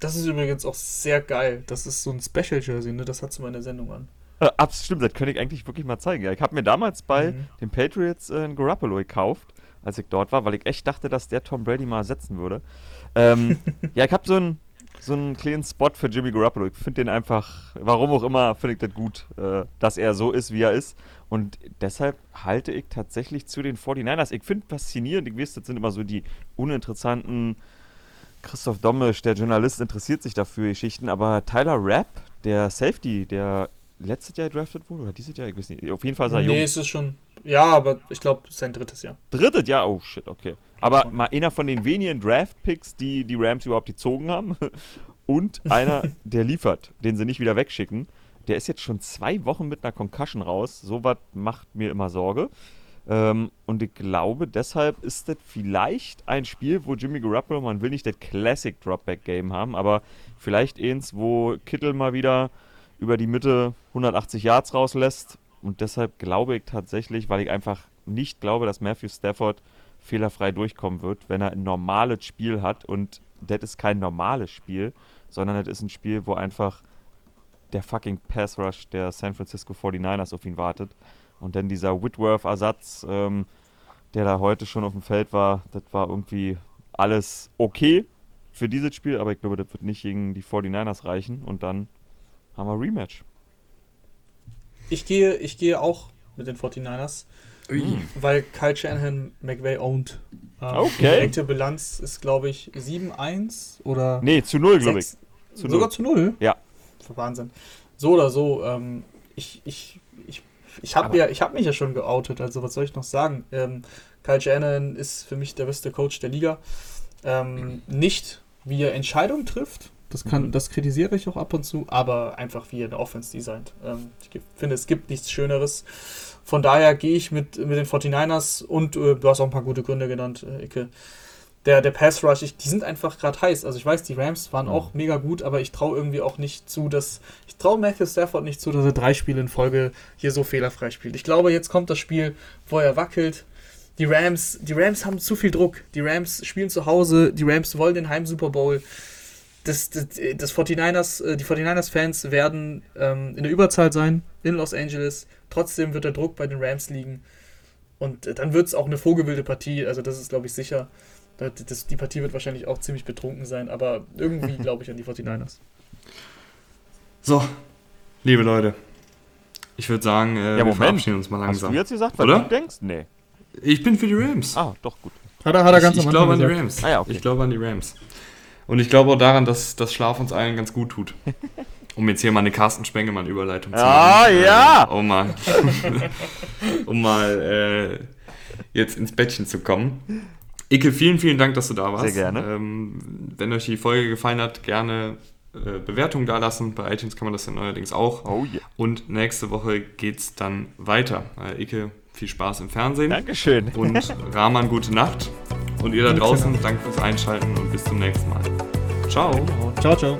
Das ist übrigens auch sehr geil. Das ist so ein Special Jersey, ne? Das hat du meine Sendung an. Äh, absolut, stimmt, das könnte ich eigentlich wirklich mal zeigen. Ja, ich habe mir damals bei mhm. den Patriots äh, einen Garoppolo gekauft, als ich dort war, weil ich echt dachte, dass der Tom Brady mal ersetzen würde. Ähm, ja, ich habe so einen so einen kleinen Spot für Jimmy Garoppolo. Ich finde den einfach, warum auch immer, finde ich das gut, äh, dass er so ist, wie er ist. Und deshalb halte ich tatsächlich zu den 49ers. Ich finde faszinierend, ich weiß, das sind immer so die uninteressanten Christoph Dommisch, der Journalist, interessiert sich dafür Geschichten, aber Tyler Rapp, der Safety, der letztes Jahr gedraftet wurde, oder dieses Jahr, ich weiß nicht, auf jeden Fall er nee, jung. Nee, ist es schon, ja, aber ich glaube, sein drittes Jahr. Drittes Jahr? Oh shit, okay. Aber mal einer von den wenigen Draft-Picks, die die Rams überhaupt gezogen haben und einer, der liefert, den sie nicht wieder wegschicken. Der ist jetzt schon zwei Wochen mit einer Concussion raus. Sowas macht mir immer Sorge. Ähm, und ich glaube, deshalb ist das vielleicht ein Spiel, wo Jimmy Garoppolo, man will nicht das Classic Dropback-Game haben, aber vielleicht eins, wo Kittel mal wieder über die Mitte 180 Yards rauslässt. Und deshalb glaube ich tatsächlich, weil ich einfach nicht glaube, dass Matthew Stafford fehlerfrei durchkommen wird, wenn er ein normales Spiel hat. Und das ist kein normales Spiel, sondern das ist ein Spiel, wo einfach der fucking Pass Rush der San Francisco 49ers auf ihn wartet. Und dann dieser Whitworth-Ersatz, ähm, der da heute schon auf dem Feld war, das war irgendwie alles okay für dieses Spiel, aber ich glaube, das wird nicht gegen die 49ers reichen. Und dann haben wir Rematch. Ich gehe, ich gehe auch mit den 49ers. Ui. Weil Kyle Shanahan McVay owned. Ähm, okay. Die direkte Bilanz ist, glaube ich, 7-1 oder. Nee, zu 0, glaube ich. Zu sogar 0. zu 0? Ja. Wahnsinn. So oder so, ähm, ich, ich, ich, ich habe ja, hab mich ja schon geoutet, also was soll ich noch sagen? Ähm, Kyle Shanahan ist für mich der beste Coach der Liga. Ähm, nicht, wie er Entscheidungen trifft, das, kann, mhm. das kritisiere ich auch ab und zu, aber einfach wie eine Offense designt. Ähm, ich finde, es gibt nichts Schöneres. Von daher gehe ich mit, mit den 49ers und äh, du hast auch ein paar gute Gründe genannt, äh, Icke. Der, der Pass Rush, ich, die sind einfach gerade heiß. Also ich weiß, die Rams waren mhm. auch mega gut, aber ich traue irgendwie auch nicht zu, dass. Ich traue Matthew Stafford nicht zu, dass er drei Spiele in Folge hier so fehlerfrei spielt. Ich glaube, jetzt kommt das Spiel, wo er wackelt. Die Rams, die Rams haben zu viel Druck. Die Rams spielen zu Hause, die Rams wollen den Heim Super Bowl das, das, das 49ers, äh, die 49ers-Fans werden ähm, in der Überzahl sein in Los Angeles. Trotzdem wird der Druck bei den Rams liegen. Und äh, dann wird es auch eine vogelwilde Partie. Also, das ist, glaube ich, sicher. Das, die Partie wird wahrscheinlich auch ziemlich betrunken sein. Aber irgendwie glaube ich an die 49ers. So, liebe Leute. Ich würde sagen, äh, ja, wir verabschieden uns mal langsam. Hast du jetzt gesagt, was Oder? du denkst? Nee. Ich bin für die Rams. Ah, doch, gut. Hat er, hat er ganz ich, ich glaube an die Rams. Ah, ja, okay. Ich glaube an die Rams. Und ich glaube auch daran, dass das Schlaf uns allen ganz gut tut. Um jetzt hier mal eine Carsten Spengemann-Überleitung zu ah, machen. Ah, ja! Äh, um mal, um mal äh, jetzt ins Bettchen zu kommen. Icke, vielen, vielen Dank, dass du da warst. Sehr gerne. Ähm, wenn euch die Folge gefallen hat, gerne äh, Bewertung dalassen. Bei iTunes kann man das ja neuerdings auch. Oh yeah. Und nächste Woche geht es dann weiter. Äh, Icke, viel Spaß im Fernsehen. Dankeschön. Und Rahman, gute Nacht. Und ihr da draußen, danke fürs Einschalten und bis zum nächsten Mal. Ciao. Ciao, ciao.